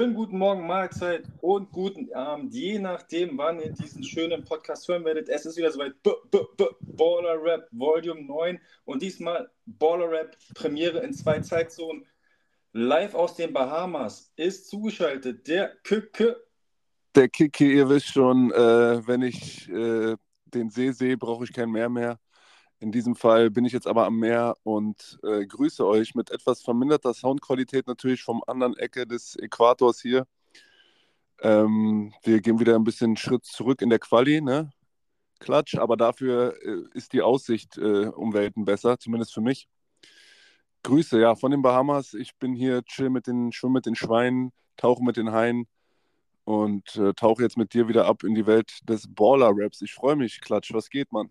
Schönen guten Morgen, Mahlzeit und guten Abend, je nachdem, wann ihr diesen schönen Podcast hören werdet. Es ist wieder soweit Baller Rap Volume 9 und diesmal Baller Rap Premiere in zwei Zeitzonen. Live aus den Bahamas ist zugeschaltet der Kicke. Der Kicke, ihr wisst schon, äh, wenn ich äh, den See sehe, brauche ich kein Meer mehr. In diesem Fall bin ich jetzt aber am Meer und äh, grüße euch mit etwas verminderter Soundqualität natürlich vom anderen Ecke des Äquators hier. Ähm, wir gehen wieder ein bisschen Schritt zurück in der Quali, ne? Klatsch, aber dafür äh, ist die Aussicht äh, um Welten besser, zumindest für mich. Grüße, ja, von den Bahamas. Ich bin hier, chill mit den, schwimme mit den Schweinen, tauche mit den Haien und äh, tauche jetzt mit dir wieder ab in die Welt des Baller-Raps. Ich freue mich, Klatsch. Was geht, Mann?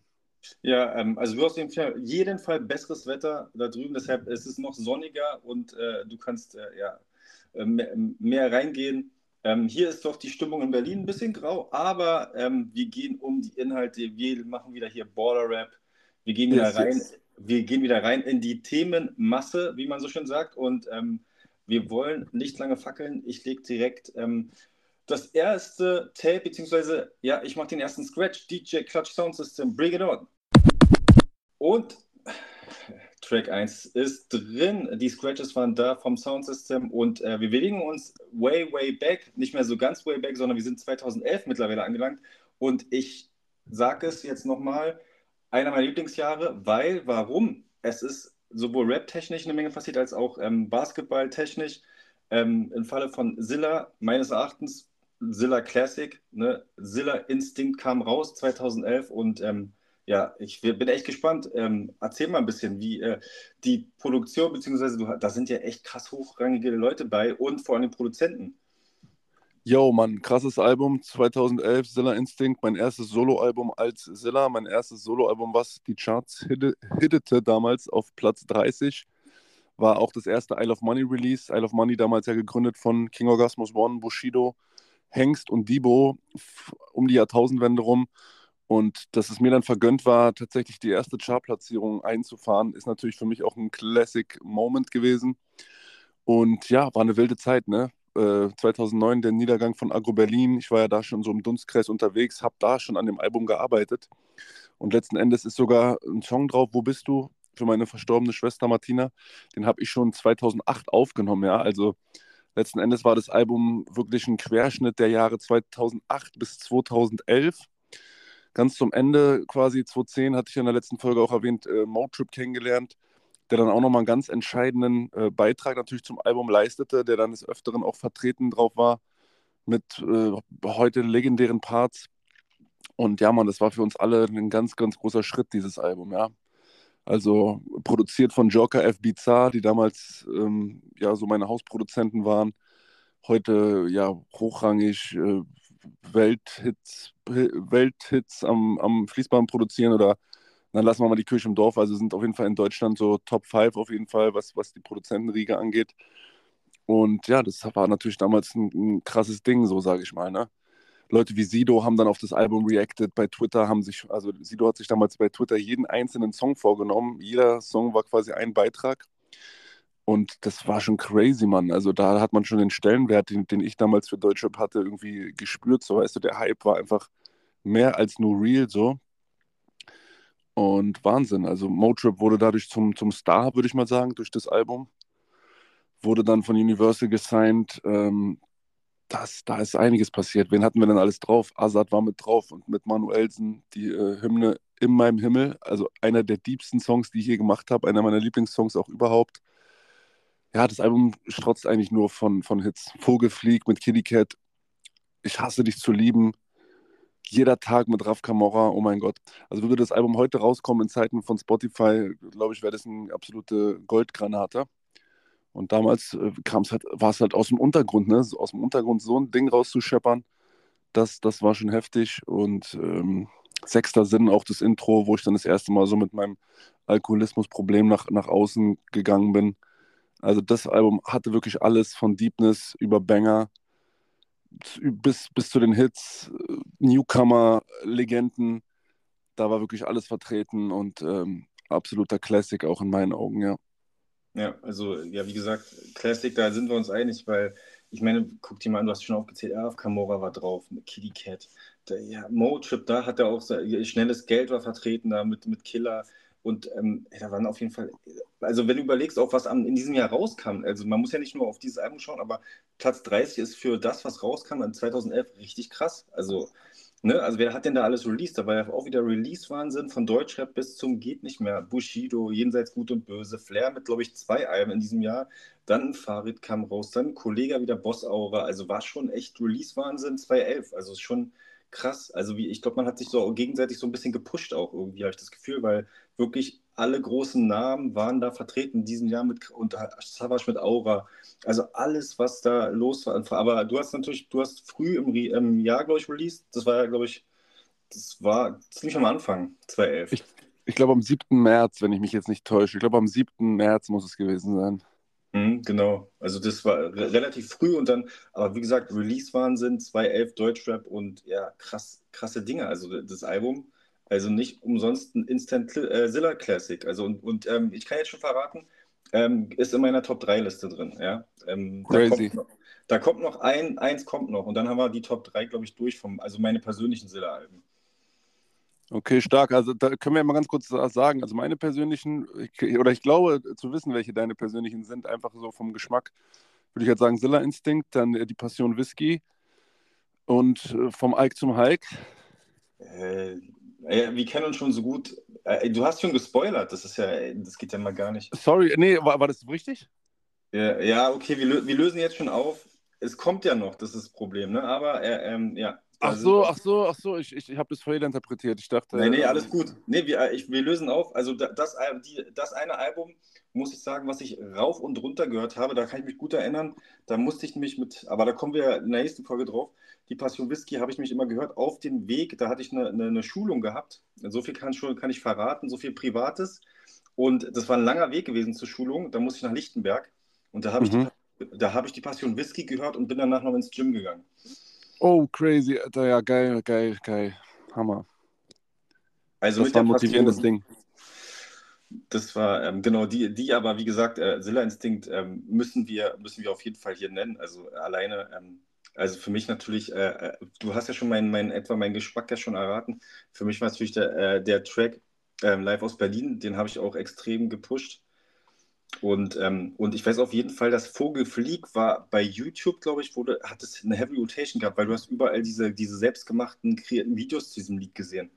Ja, ähm, also du hast auf jeden Fall besseres Wetter da drüben, deshalb ist es noch sonniger und äh, du kannst äh, ja, äh, mehr, mehr reingehen. Ähm, hier ist doch die Stimmung in Berlin ein bisschen grau, aber ähm, wir gehen um die Inhalte, wir machen wieder hier Border Rap, wir gehen wieder yes, rein, yes. wir gehen wieder rein in die Themenmasse, wie man so schön sagt, und ähm, wir wollen nicht lange fackeln. Ich lege direkt ähm, das erste Tape, beziehungsweise, ja, ich mache den ersten Scratch, DJ Clutch Sound System, Bring It On. Und Track 1 ist drin. Die Scratches waren da vom Soundsystem und äh, wir bewegen uns way, way back. Nicht mehr so ganz way back, sondern wir sind 2011 mittlerweile angelangt. Und ich sage es jetzt nochmal, einer meiner Lieblingsjahre, weil, warum? Es ist sowohl rap-technisch eine Menge passiert, als auch ähm, basketball-technisch. Ähm, Im Falle von Zilla, meines Erachtens, Zilla Classic, ne? Zilla Instinct kam raus 2011 und ähm, ja, ich bin echt gespannt. Ähm, erzähl mal ein bisschen, wie äh, die Produktion, beziehungsweise du, da sind ja echt krass hochrangige Leute bei und vor allem Produzenten. Yo, Mann, krasses Album 2011, Zilla Instinct, mein erstes Soloalbum als Zilla, mein erstes Soloalbum, was die Charts hittete damals auf Platz 30. War auch das erste Isle of Money Release. Isle of Money damals ja gegründet von King Orgasmus One, Bushido, Hengst und Debo um die Jahrtausendwende rum. Und dass es mir dann vergönnt war, tatsächlich die erste Chartplatzierung einzufahren, ist natürlich für mich auch ein Classic Moment gewesen. Und ja, war eine wilde Zeit, ne? Äh, 2009 der Niedergang von Agro Berlin. Ich war ja da schon so im Dunstkreis unterwegs, habe da schon an dem Album gearbeitet. Und letzten Endes ist sogar ein Song drauf, Wo bist du? Für meine verstorbene Schwester Martina. Den habe ich schon 2008 aufgenommen, ja. Also Letzten Endes war das Album wirklich ein Querschnitt der Jahre 2008 bis 2011. Ganz zum Ende, quasi 2010, hatte ich in der letzten Folge auch erwähnt, äh, Motrip kennengelernt, der dann auch nochmal einen ganz entscheidenden äh, Beitrag natürlich zum Album leistete, der dann des Öfteren auch vertreten drauf war mit äh, heute legendären Parts. Und ja, man, das war für uns alle ein ganz, ganz großer Schritt, dieses Album, ja. Also produziert von Joker F. Bizarre, die damals ähm, ja so meine Hausproduzenten waren. Heute ja hochrangig äh, Welthits, Welthits am, am Fließband produzieren oder dann lassen wir mal die Kirche im Dorf. Also sind auf jeden Fall in Deutschland so Top 5 auf jeden Fall, was, was die Produzentenriege angeht. Und ja, das war natürlich damals ein, ein krasses Ding, so sage ich mal. Ne? Leute wie Sido haben dann auf das Album reacted. Bei Twitter haben sich, also Sido hat sich damals bei Twitter jeden einzelnen Song vorgenommen. Jeder Song war quasi ein Beitrag. Und das war schon crazy, Mann. Also da hat man schon den Stellenwert, den, den ich damals für Deutschrap hatte, irgendwie gespürt. So, weißt du, der Hype war einfach mehr als nur real, so. Und Wahnsinn. Also Motrip wurde dadurch zum, zum Star, würde ich mal sagen, durch das Album. Wurde dann von Universal gesigned. Ähm, das, da ist einiges passiert. Wen hatten wir denn alles drauf? Azad war mit drauf und mit Manuelsen die äh, Hymne In meinem Himmel, also einer der diebsten Songs, die ich je gemacht habe, einer meiner Lieblingssongs auch überhaupt. Ja, das Album strotzt eigentlich nur von, von Hits. Vogelflieg mit Kitty Cat, Ich hasse dich zu lieben, jeder Tag mit Raf Camora, oh mein Gott. Also würde das Album heute rauskommen in Zeiten von Spotify, glaube ich, wäre das eine absolute Goldgranate. Und damals äh, halt, war es halt aus dem Untergrund, ne? aus dem Untergrund so ein Ding rauszuscheppern, das, das war schon heftig. Und ähm, sechster Sinn, auch das Intro, wo ich dann das erste Mal so mit meinem Alkoholismusproblem nach, nach außen gegangen bin. Also das Album hatte wirklich alles von Deepness über Banger bis, bis zu den Hits, äh, Newcomer, Legenden. Da war wirklich alles vertreten und ähm, absoluter Classic auch in meinen Augen, ja. Ja, also ja, wie gesagt, Classic, da sind wir uns einig, weil ich meine, guck dir mal an, du hast schon aufgezählt, Araf Kamora war drauf, Kitty Cat, der, ja, Mo-Trip, da hat er auch schnelles Geld war vertreten, da mit, mit Killer. Und ähm, da waren auf jeden Fall, also wenn du überlegst, auch was am, in diesem Jahr rauskam, also man muss ja nicht nur auf dieses Album schauen, aber Platz 30 ist für das, was rauskam in 2011 richtig krass. Also Ne? Also wer hat denn da alles released? Da war ja auch wieder Release-Wahnsinn von Deutschrap bis zum geht nicht mehr. Bushido, Jenseits Gut und Böse, Flair mit, glaube ich, zwei Alben in diesem Jahr. Dann Farid kam raus, dann Kollega wieder Boss Aura. Also war schon echt Release-Wahnsinn 2011. Also schon krass. Also wie, ich glaube, man hat sich so gegenseitig so ein bisschen gepusht auch irgendwie, habe ich das Gefühl, weil wirklich alle großen Namen waren da vertreten in diesem Jahr mit und Savage mit Aura. Also alles, was da los war. Aber du hast natürlich, du hast früh im, im Jahr, glaube ich, released. Das war ja, glaube ich, das war ziemlich am Anfang, 2011. Ich, ich glaube am 7. März, wenn ich mich jetzt nicht täusche. Ich glaube am 7. März muss es gewesen sein. Mhm, genau, also das war re relativ früh und dann, aber wie gesagt, Release-Wahnsinn, 2011 Deutschrap und ja, krass, krasse Dinge. Also das Album, also nicht umsonst ein Instant äh, Zilla Classic. Also und, und ähm, ich kann jetzt schon verraten, ähm, ist in meiner Top 3 Liste drin. Ja? Ähm, Crazy. Da kommt, noch, da kommt noch ein, eins kommt noch und dann haben wir die Top 3, glaube ich, durch vom, also meine persönlichen Zilla-Alben. Okay, stark. Also da können wir ja mal ganz kurz sagen. Also meine persönlichen, oder ich glaube zu wissen, welche deine persönlichen sind, einfach so vom Geschmack, würde ich jetzt sagen, Zilla Instinct, dann die Passion Whisky und äh, vom Ike zum Hike. Äh, wir kennen uns schon so gut. Äh, du hast schon gespoilert, das ist ja, das geht ja mal gar nicht. Sorry, nee, war, war das richtig? Ja, ja okay, wir, wir lösen jetzt schon auf. Es kommt ja noch, das ist das Problem, ne? Aber äh, ähm, ja, Ach so, ach so, ach so, ich, ich, ich habe das vorher interpretiert. Ich dachte. Nee, nee, alles gut. Nee, wir, ich, wir lösen auf. Also das, die, das eine Album, muss ich sagen, was ich rauf und runter gehört habe, da kann ich mich gut erinnern. Da musste ich mich mit, aber da kommen wir in der nächsten Folge drauf. Die Passion Whisky habe ich mich immer gehört auf dem Weg. Da hatte ich eine, eine, eine Schulung gehabt. So viel kann, schon, kann ich verraten, so viel Privates. Und das war ein langer Weg gewesen zur Schulung. Da musste ich nach Lichtenberg. Und da habe mhm. ich, die, ich die Passion Whisky gehört und bin danach noch ins Gym gegangen. Oh, crazy, Alter, ja, geil, geil, geil. Hammer. Also das war ein motivierendes Ding. Das war, ähm, genau, die, die aber, wie gesagt, äh, Zilla Instinct ähm, müssen, wir, müssen wir auf jeden Fall hier nennen. Also alleine, ähm, also für mich natürlich, äh, äh, du hast ja schon meinen, mein, etwa meinen Geschmack ja schon erraten. Für mich war natürlich der, äh, der Track ähm, Live aus Berlin, den habe ich auch extrem gepusht. Und, ähm, und ich weiß auf jeden Fall, dass Vogelflieg war bei YouTube, glaube ich, wurde, hat es eine Heavy Rotation gehabt, weil du hast überall diese, diese selbstgemachten, kreierten Videos zu diesem Lied gesehen.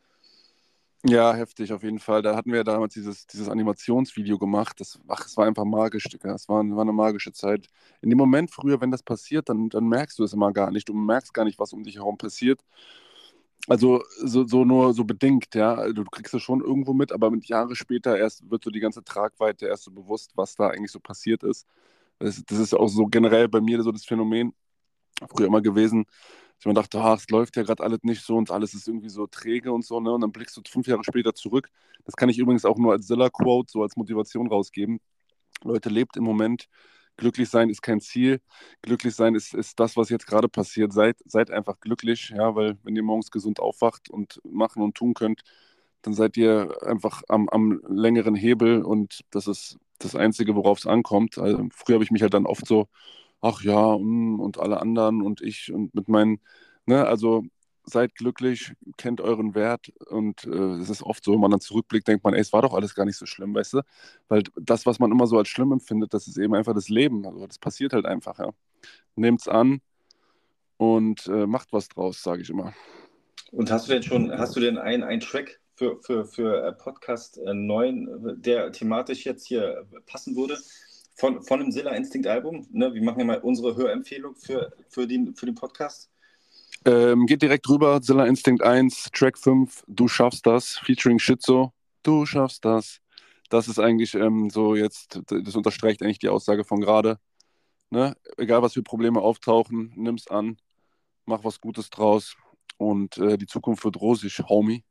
Ja, heftig, auf jeden Fall. Da hatten wir damals dieses, dieses Animationsvideo gemacht. Das, ach, es war einfach magisch, Digga. Es war, war eine magische Zeit. In dem Moment früher, wenn das passiert, dann, dann merkst du es immer gar nicht. Du merkst gar nicht, was um dich herum passiert. Also so, so nur so bedingt, ja. Also, du kriegst es schon irgendwo mit, aber mit Jahre später erst wird so die ganze Tragweite erst so bewusst, was da eigentlich so passiert ist. Das, das ist auch so generell bei mir so das Phänomen, früher immer gewesen, dass man dachte, es läuft ja gerade alles nicht so und alles ist irgendwie so träge und so, ne? Und dann blickst du fünf Jahre später zurück. Das kann ich übrigens auch nur als Zilla-Quote, so als Motivation rausgeben. Leute, lebt im Moment, glücklich sein ist kein Ziel. Glücklich sein ist, ist das, was jetzt gerade passiert. Seid, seid einfach glücklich, ja, weil wenn ihr morgens gesund aufwacht und machen und tun könnt, dann seid ihr einfach am, am längeren Hebel und das ist das Einzige, worauf es ankommt. Also, früher habe ich mich halt dann oft so, ach ja, mm, und alle anderen und ich und mit meinen, ne, also seid glücklich, kennt euren Wert und äh, es ist oft so, wenn man dann zurückblickt, denkt man, ey, es war doch alles gar nicht so schlimm, weißt du? Weil das, was man immer so als schlimm empfindet, das ist eben einfach das Leben. Also das passiert halt einfach, ja. Nehmt's an und äh, macht was draus, sage ich immer. Und hast du denn schon, hast du denn einen, einen Track für, für, für äh, Podcast äh, 9, der thematisch jetzt hier passen würde? Von, von dem Silla Instinct Album. Ne? Wir machen ja mal unsere Hörempfehlung für, für, den, für den Podcast. Ähm, geht direkt rüber, Zilla Instinct 1, Track 5, Du schaffst das, featuring Shitzo, Du schaffst das. Das ist eigentlich ähm, so jetzt, das unterstreicht eigentlich die Aussage von gerade. Ne? Egal was für Probleme auftauchen, nimm's an, mach was Gutes draus und äh, die Zukunft wird rosig, Homie.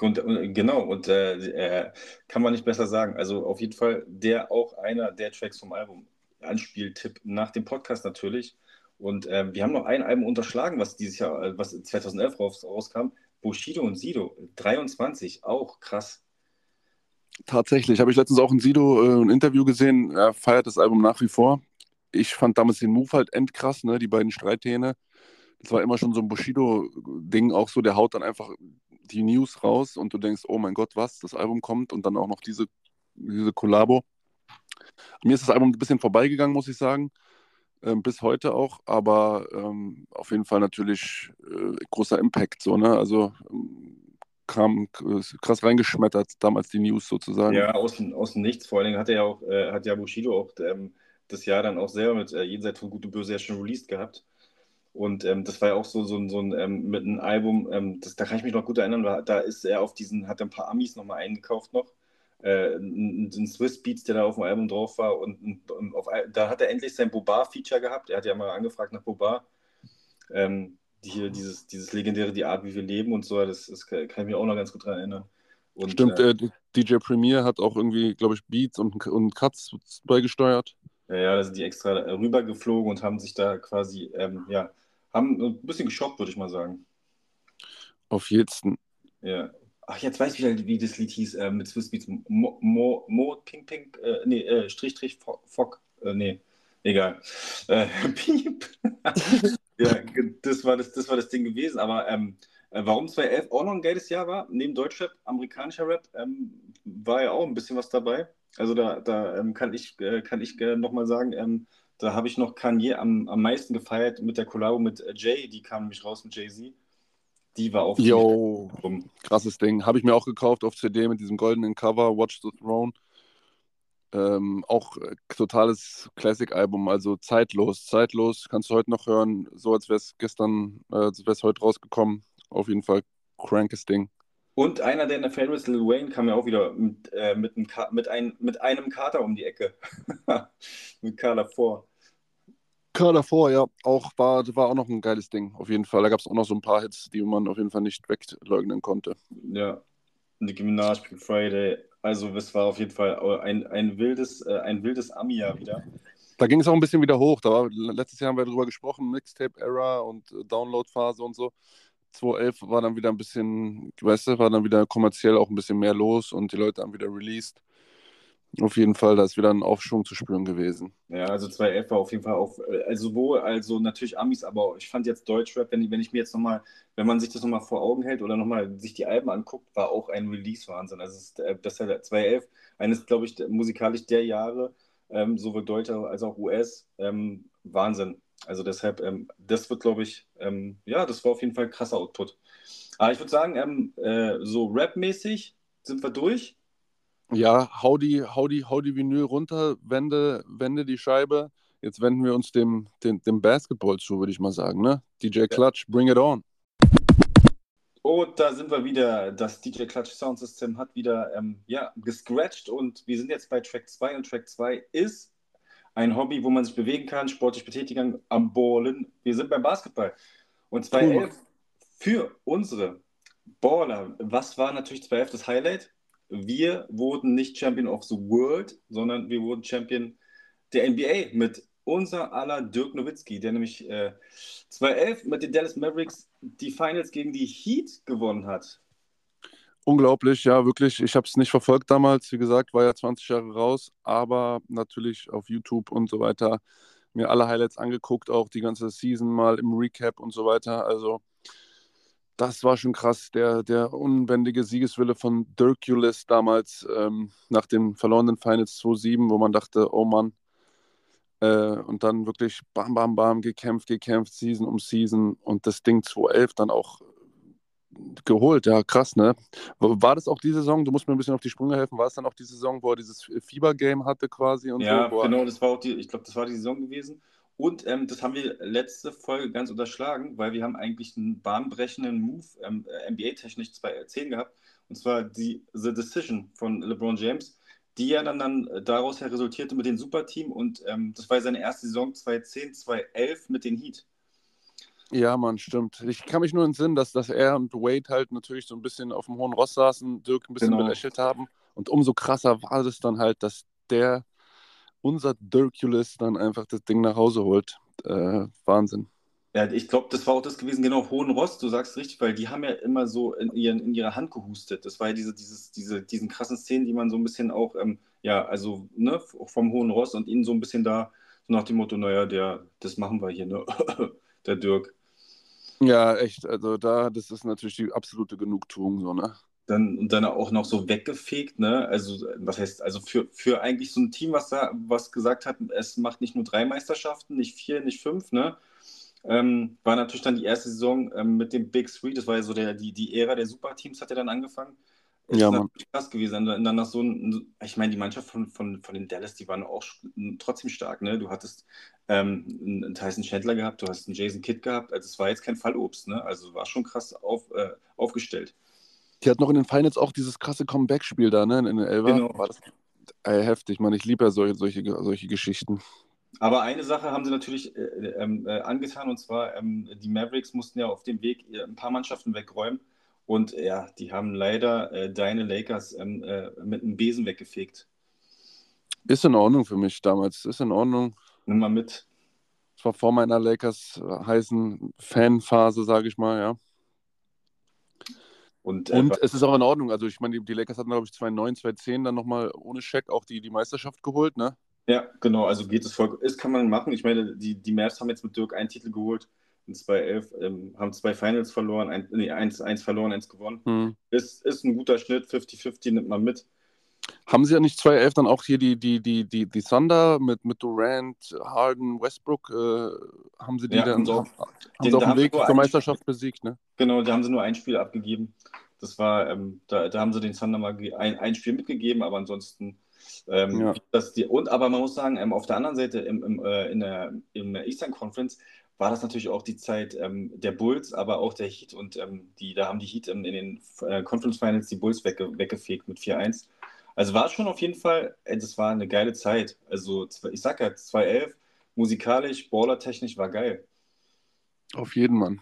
Und, und genau, und äh, äh, kann man nicht besser sagen. Also auf jeden Fall der auch einer der Tracks vom Album. Anspieltipp nach dem Podcast natürlich. Und äh, wir haben noch ein Album unterschlagen, was dieses Jahr, äh, was 2011 raus, rauskam. Bushido und Sido, 23, auch krass. Tatsächlich, habe ich letztens auch in Sido äh, ein Interview gesehen. Er feiert das Album nach wie vor. ich fand damals den Move halt endkrass, ne? Die beiden Streithähne. Das war immer schon so ein Bushido-Ding, auch so, der haut dann einfach die News raus und du denkst, oh mein Gott, was, das Album kommt und dann auch noch diese, diese Kollabo. Mir ist das Album ein bisschen vorbeigegangen, muss ich sagen, ähm, bis heute auch, aber ähm, auf jeden Fall natürlich äh, großer Impact, so, ne? Also ähm, kam krass reingeschmettert, damals die News sozusagen. Ja, aus, aus dem Nichts. Vor allen Dingen hat er ja auch, äh, hat ja Bushido auch ähm, das Jahr dann auch selber mit äh, Jenseits von Gute Böse ja schon released gehabt. Und ähm, das war ja auch so, so, so ein ähm, mit einem Album, ähm, das, da kann ich mich noch gut erinnern, da, da ist er auf diesen, hat ein paar Amis nochmal eingekauft noch. Äh, ein, ein Swiss Beats, der da auf dem Album drauf war. Und, und auf, da hat er endlich sein Bobar-Feature gehabt. Er hat ja mal angefragt nach Bobar. Ähm, hier dieses, dieses legendäre Die Art, wie wir leben und so, das, das kann ich mich auch noch ganz gut daran erinnern. Und, Stimmt, äh, DJ Premier hat auch irgendwie, glaube ich, Beats und, und Cuts beigesteuert. Ja, ja, da sind die extra rübergeflogen und haben sich da quasi, ähm, ja, haben ein bisschen geshoppt, würde ich mal sagen. Auf jeden. Ja. Ach, jetzt weiß ich wieder, wie das Lied hieß, äh, mit Swiss Beats. Mo, Mo, Mo Pink Pink, äh, nee, äh, Strich Strich Fock, äh, nee, egal. Äh, Piep. ja, das war das, das war das Ding gewesen, aber ähm, äh, warum 2011 auch noch ein geiles Jahr war, neben Deutschrap, amerikanischer Rap, ähm, war ja auch ein bisschen was dabei. Also da, da ähm, kann ich, äh, kann ich äh, nochmal sagen, ähm, da habe ich noch Kanye am, am meisten gefeiert mit der Collabo mit äh, Jay, die kam nämlich raus mit Jay-Z. Die war auch Yo, krasses Ding. Habe ich mir auch gekauft auf CD mit diesem goldenen Cover, Watch the Throne. Ähm, auch äh, totales Classic-Album, also zeitlos. Zeitlos, kannst du heute noch hören, so als wäre es gestern, äh, als wäre es heute rausgekommen. Auf jeden Fall crankes Ding. Und einer der der Favorites, Lil Wayne, kam ja auch wieder mit, äh, mit, einem, mit, ein, mit einem Kater um die Ecke. mit Kader vor. Kader vor, ja. Auch war, war auch noch ein geiles Ding, auf jeden Fall. Da gab es auch noch so ein paar Hits, die man auf jeden Fall nicht wegleugnen konnte. Ja. Nicki Minaj, Big Friday. Also, es war auf jeden Fall ein, ein wildes, äh, ein wildes Ami-Jahr wieder. Da ging es auch ein bisschen wieder hoch. Da war, letztes Jahr haben wir darüber gesprochen, Mixtape-Era und äh, Download-Phase und so. 2011 war dann wieder ein bisschen, weißt du, war dann wieder kommerziell auch ein bisschen mehr los und die Leute haben wieder released. Auf jeden Fall, da ist wieder ein Aufschwung zu spüren gewesen. Ja, also 2011 war auf jeden Fall auf, also sowohl, also natürlich Amis, aber ich fand jetzt Deutschrap, wenn ich, wenn ich mir jetzt nochmal, wenn man sich das nochmal vor Augen hält oder nochmal sich die Alben anguckt, war auch ein Release-Wahnsinn. Also äh, das ist 2011 eines, glaube ich, musikalisch der Jahre, ähm, sowohl Deutscher als auch US, ähm, Wahnsinn. Also deshalb, ähm, das wird, glaube ich, ähm, ja, das war auf jeden Fall ein krasser Output. Aber ich würde sagen, ähm, äh, so rap-mäßig sind wir durch. Ja, hau die, hau die, hau die Vinyl runter, wende, wende die Scheibe. Jetzt wenden wir uns dem, dem, dem Basketball zu, würde ich mal sagen. Ne? DJ Clutch, ja. bring it on. Und da sind wir wieder. Das DJ Clutch Sound System hat wieder ähm, ja, gescratcht und wir sind jetzt bei Track 2 und Track 2 ist ein Hobby, wo man sich bewegen kann, sportlich betätigen, am Ballen. Wir sind beim Basketball. Und 2011 cool. für unsere Baller, was war natürlich 2011 das Highlight? Wir wurden nicht Champion of the World, sondern wir wurden Champion der NBA mit unser aller Dirk Nowitzki, der nämlich äh, 2011 mit den Dallas Mavericks die Finals gegen die Heat gewonnen hat. Unglaublich, ja, wirklich. Ich habe es nicht verfolgt damals. Wie gesagt, war ja 20 Jahre raus, aber natürlich auf YouTube und so weiter mir alle Highlights angeguckt, auch die ganze Season mal im Recap und so weiter. Also, das war schon krass. Der, der unbändige Siegeswille von Dirkulis damals ähm, nach den verlorenen Finals 2-7, wo man dachte, oh Mann. Äh, und dann wirklich bam, bam, bam, gekämpft, gekämpft, Season um Season und das Ding 2-11 dann auch geholt, ja, krass, ne? War das auch die Saison, du musst mir ein bisschen auf die Sprünge helfen, war es dann auch die Saison, wo er dieses Fieber-Game hatte quasi und ja, so? Ja, genau, das war auch die, ich glaube, das war die Saison gewesen. Und ähm, das haben wir letzte Folge ganz unterschlagen, weil wir haben eigentlich einen bahnbrechenden Move ähm, NBA-technisch 2010 gehabt. Und zwar die The Decision von LeBron James, die ja dann, dann daraus her resultierte mit dem Superteam. Und ähm, das war seine erste Saison 2010, 2011 mit den Heat. Ja, Mann, stimmt. Ich kann mich nur entsinnen, dass, dass er und Wade halt natürlich so ein bisschen auf dem hohen Ross saßen, Dirk ein bisschen genau. belächelt haben. Und umso krasser war es dann halt, dass der, unser Dirkulis, dann einfach das Ding nach Hause holt. Äh, Wahnsinn. Ja, ich glaube, das war auch das gewesen, genau, Hohen Ross, du sagst richtig, weil die haben ja immer so in, ihren, in ihrer Hand gehustet. Das war ja diese, dieses, diese, diesen krassen Szenen, die man so ein bisschen auch, ähm, ja, also ne, vom Hohen Ross und ihnen so ein bisschen da So nach dem Motto, naja, der, das machen wir hier, ne? der Dirk. Ja, echt. Also da, das ist natürlich die absolute Genugtuung, so, ne? Dann, und dann auch noch so weggefegt, ne? Also, was heißt, also für, für eigentlich so ein Team, was da, was gesagt hat, es macht nicht nur drei Meisterschaften, nicht vier, nicht fünf, ne? Ähm, war natürlich dann die erste Saison ähm, mit dem Big Three, das war ja so der, die, die Ära der Superteams, hat ja dann angefangen. Das Ja, Mann. natürlich krass gewesen. Und dann nach so ein, ich meine, die Mannschaft von, von, von den Dallas, die waren auch trotzdem stark, ne? Du hattest ähm, einen Tyson Chandler gehabt, du hast einen Jason Kidd gehabt, also es war jetzt kein Fallobst, ne? Also war schon krass auf, äh, aufgestellt. Die hat noch in den Finals auch dieses krasse Comeback-Spiel da, ne? In den Elfer. Genau. War das ey, heftig, Mann. Ich liebe ja solche, solche, solche Geschichten. Aber eine Sache haben sie natürlich äh, ähm, äh, angetan, und zwar ähm, die Mavericks mussten ja auf dem Weg äh, ein paar Mannschaften wegräumen. Und ja, die haben leider äh, deine Lakers ähm, äh, mit einem Besen weggefegt. Ist in Ordnung für mich damals. Ist in Ordnung. Nimm mal mit. Es war vor meiner Lakers äh, heißen Fanphase, sage ich mal, ja. Und, äh, Und es ist auch in Ordnung. Also ich meine, die, die Lakers hatten, glaube ich, 2009, 2010 dann nochmal ohne Scheck auch die, die Meisterschaft geholt, ne? ja, genau, also geht es voll. Ist kann man machen. Ich meine, die, die Mavs haben jetzt mit Dirk einen Titel geholt. In 2011 ähm, haben zwei Finals verloren, ein, nee, eins, eins verloren, eins gewonnen. Hm. Ist, ist ein guter Schnitt, 50-50 nimmt man mit. Haben sie ja nicht 2011 dann auch hier die, die, die, die, die Thunder mit, mit Durant, Harden, Westbrook, äh, haben sie die Ja, dann so- haben den- sie auf dem haben Weg zur Meisterschaft besiegt, ne? Genau, da haben sie nur ein Spiel abgegeben. Das war, ähm, da, da haben sie den Thunder mal ein, ein Spiel mitgegeben, aber ansonsten, ähm, Ja. das die, und aber man muss sagen, ähm, auf der anderen Seite im, im, äh, in, der, in der Eastern Conference war das natürlich auch die Zeit ähm, der Bulls, aber auch der Heat und ähm, die, da haben die Heat ähm, in den äh, Conference Finals die Bulls wegge weggefegt mit 4-1. Also war schon auf jeden Fall, äh, das war eine geile Zeit. Also ich sag ja, 2011, musikalisch, ballertechnisch war geil. Auf jeden Mann.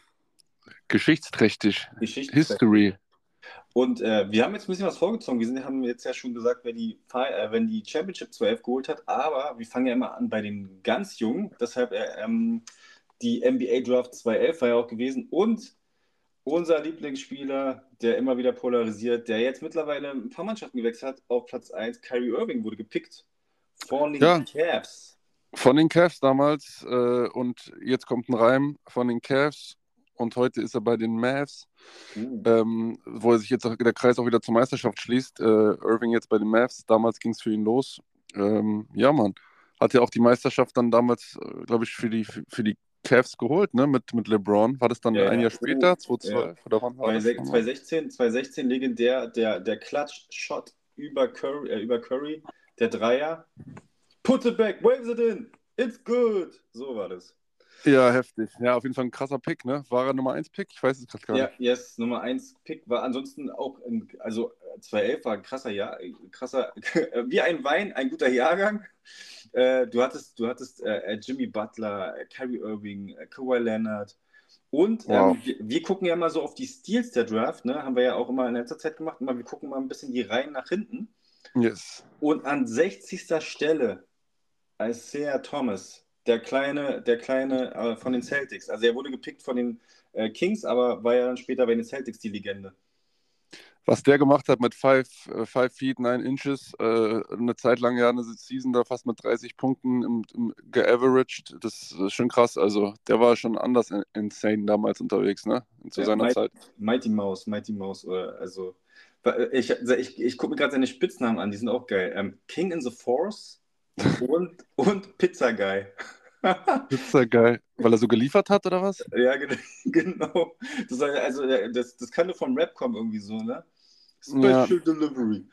Geschichtsträchtig. Geschichte. History. Und äh, wir haben jetzt ein bisschen was vorgezogen. Wir sind, haben jetzt ja schon gesagt, wer die, äh, wenn die Championship 12 geholt hat. Aber wir fangen ja immer an bei den ganz Jungen. Deshalb äh, ähm, die NBA Draft 2011 war ja auch gewesen. Und unser Lieblingsspieler, der immer wieder polarisiert, der jetzt mittlerweile ein paar Mannschaften gewechselt hat, auf Platz 1, Kyrie Irving wurde gepickt von den Ja. Cavs. Von den Cavs damals äh, und jetzt kommt ein Reim von den Cavs und heute ist er bei den Mavs, Uh. ähm, wo er sich jetzt der Kreis auch wieder zur Meisterschaft schließt. Äh, Irving jetzt bei den Mavs, damals ging es für ihn los. Ähm, ja, Mann. Hat ja auch die Meisterschaft dann damals, äh, glaube ich, für die, für die Cavs geholt, ne? Mit, mit LeBron. War das dann Ja, ein ja. Jahr später, Oh, 2012? Oder wann war das? 2016, 2016 legendär, der, der Clutch-Shot über Curry, äh, über Curry, der Dreier. Put it back, waves it in, it's good. So war das. Ja, heftig. Ja, auf jeden Fall ein krasser Pick, ne? War er Nummer 1 Pick? Ich weiß es gerade gar Ja, nicht. yes, Nummer 1 Pick war ansonsten auch, ein, also äh, 2011 war ein krasser Jahr, äh, krasser, wie ein Wein, ein guter Jahrgang. Äh, du hattest, du hattest äh, Jimmy Butler, äh, Kyrie Irving, äh, Kawhi Leonard. Und Wow. ähm, wir, wir gucken ja mal so auf die Steals der Draft, ne? Haben wir ja auch immer in letzter Zeit gemacht. Immer, wir gucken mal ein bisschen die Reihen nach hinten. Yes. Und an 60. Stelle Isaiah Thomas, der kleine, der kleine äh, von den Celtics. Also er wurde gepickt von den äh, Kings, aber war ja dann später bei den Celtics die Legende. Was der gemacht hat mit 5 äh, five Feet 9 Inches, äh, eine Zeit lang ja eine Season da fast mit 30 Punkten im, im geaveraged, das ist schon krass. Also der war schon anders in, insane damals unterwegs, ne? Zu Ja, seiner Mike- Zeit. Mighty Mouse, Mighty Mouse, oder also ich, ich, ich gucke mir gerade seine Spitznamen an, die sind auch geil. Ähm, King in the Force und, und Pizza Guy. Pizza geil. Weil er so geliefert hat oder was? ja, gen- genau. Das, also, das, das kann nur vom Rap kommen irgendwie so, ne? Ja. Special Delivery.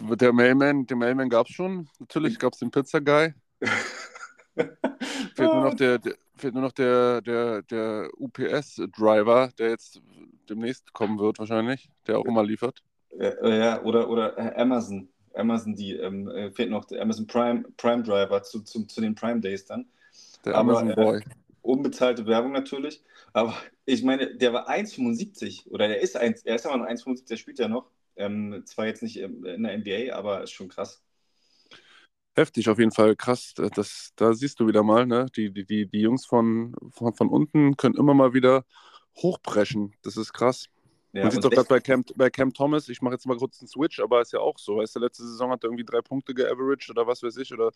Der Mailman, den Mailman gab es schon. Natürlich gab es den Pizza Guy. Fehlt nur noch der, der fehlt nur noch der, der, der UPS-Driver, der jetzt demnächst kommen wird wahrscheinlich, der auch immer liefert. Äh, ja, oder, oder äh, Amazon. Amazon, die ähm, äh, fehlt noch der Amazon Prime, Prime Driver zu, zu, zu den Prime Days dann. Der Aber, Amazon äh, Boy. Unbezahlte Werbung natürlich. Aber ich meine, der war 1,75 oder der ist 1, er ist aber noch 1,75, der spielt ja noch. Ähm, zwar jetzt nicht in der NBA, aber ist schon krass. Heftig, auf jeden Fall krass. Das, da siehst du wieder mal, ne? Die, die, die, die Jungs von, von, von unten können immer mal wieder hochpreschen. Das ist krass. Ja, Man sieht doch gerade bei Cam, bei Cam Thomas, ich mache jetzt mal kurz einen Switch, aber ist ja auch so. Weißt du, letzte Saison hat er irgendwie drei Punkte geaveraged oder was weiß ich. Oder,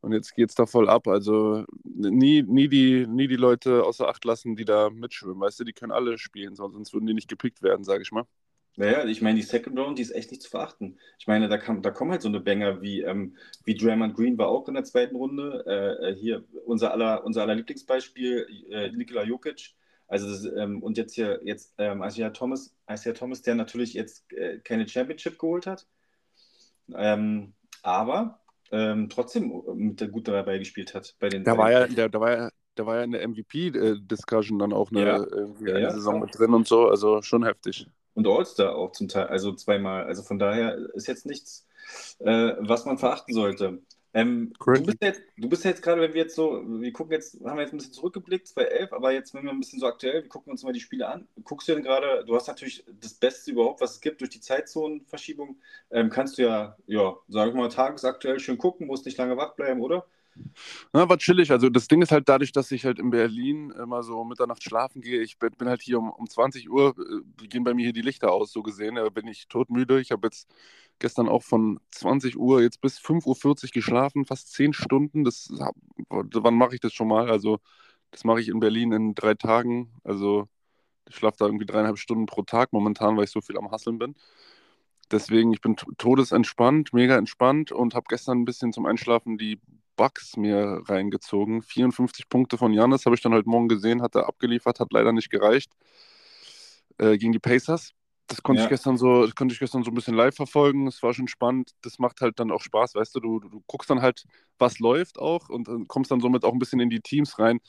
und jetzt geht es da voll ab. Also nie, nie, die, nie die Leute außer Acht lassen, die da mitschwimmen. Weißt du, die können alle spielen, sonst würden die nicht gepickt werden, sage ich mal. Naja, ich meine, die Second Round, die ist echt nicht zu verachten. Ich meine, da, kam, da kommen halt so eine Banger wie, ähm, wie Draymond Green war auch in der zweiten Runde. Äh, äh hier unser aller, unser aller Lieblingsbeispiel, äh, Nikola Jokic also das, ähm, und jetzt hier, jetzt ähm, Isaiah Thomas, Isaiah Thomas, der natürlich jetzt äh, keine Championship geholt hat, ähm, aber ähm, trotzdem mit der gut dabei gespielt hat bei den. Da war ja, der, da war ja, da war ja in der MVP-Discussion dann auch eine, ja. eine ja, Saison mit drin und so, also schon heftig. Und All-Star auch zum Teil, also zweimal. Also von daher ist jetzt nichts, äh, was man verachten sollte. Ähm, du, bist jetzt, du bist jetzt gerade, wenn wir jetzt so, wir gucken jetzt, haben wir jetzt ein bisschen zurückgeblickt, 2011, aber jetzt, wenn wir ein bisschen so aktuell, wir gucken uns mal die Spiele an. Guckst du denn gerade, du hast natürlich das Beste überhaupt, was es gibt durch die Zeitzonenverschiebung, ähm, kannst du ja, ja, sag ich mal, tagesaktuell schön gucken, musst nicht lange wach bleiben, oder? Na, war chillig. Also das Ding ist halt dadurch, dass ich halt in Berlin immer so Mitternacht schlafen gehe. Ich bin, halt hier um, um 20 Uhr, äh, gehen bei mir hier die Lichter aus, so gesehen. Da bin ich todmüde. Ich habe jetzt gestern auch von 20 Uhr jetzt bis 5.40 Uhr geschlafen, fast 10 Stunden. Das, wann mache ich das schon mal? Also das mache ich in Berlin in drei Tagen. Also ich schlafe da irgendwie dreieinhalb Stunden pro Tag momentan, weil ich so viel am Hasseln bin. Deswegen, ich bin todesentspannt, mega entspannt und habe gestern ein bisschen zum Einschlafen die Bucks mir reingezogen. 54 Punkte von Janis habe ich dann heute Morgen gesehen, hat er abgeliefert, hat leider nicht gereicht äh, gegen die Pacers. Das konnte ja. ich gestern so, das konnte ich gestern so ein bisschen live verfolgen. Es war schon spannend. Das macht halt dann auch Spaß, weißt du, du, du guckst dann halt, was läuft auch und kommst dann somit auch ein bisschen in die Teams rein,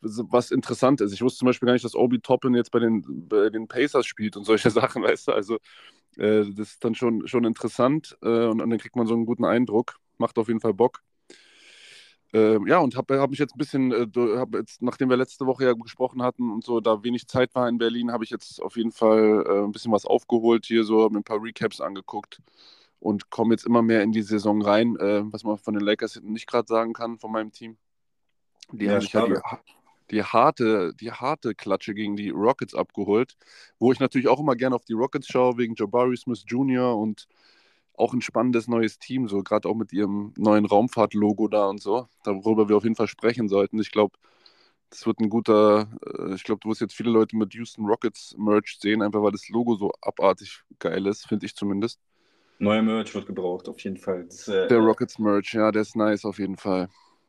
was interessant ist. Ich wusste zum Beispiel gar nicht, dass Obi Toppin jetzt bei den, bei den Pacers spielt und solche Sachen, weißt du. Also äh, das ist dann schon, schon interessant äh, und, und, dann kriegt man so einen guten Eindruck. Macht auf jeden Fall Bock. Äh, ja, und habe hab mich jetzt ein bisschen, äh, jetzt, nachdem wir letzte Woche ja gesprochen hatten und so, da wenig Zeit war in Berlin, habe ich jetzt auf jeden Fall äh, ein bisschen was aufgeholt hier, so mir ein paar Recaps angeguckt und komme jetzt immer mehr in die Saison rein, äh, was man von den Lakers nicht gerade sagen kann, von meinem Team. Die ja, haben sich ja die, die, harte, die harte Klatsche gegen die Rockets abgeholt, wo ich natürlich auch immer gerne auf die Rockets schaue, wegen Jabari Smith Jr. und auch ein spannendes neues Team, so gerade auch mit ihrem neuen Raumfahrt-Logo da und so, worüber wir auf jeden Fall sprechen sollten. Ich glaube, das wird ein guter, äh, ich glaube, du wirst jetzt viele Leute mit Houston Rockets Merch sehen, einfach weil das Logo so abartig geil ist, finde ich zumindest. Neuer Merch wird gebraucht, auf jeden Fall. Das, äh, der Rockets Merch, ja, der ist nice auf jeden Fall.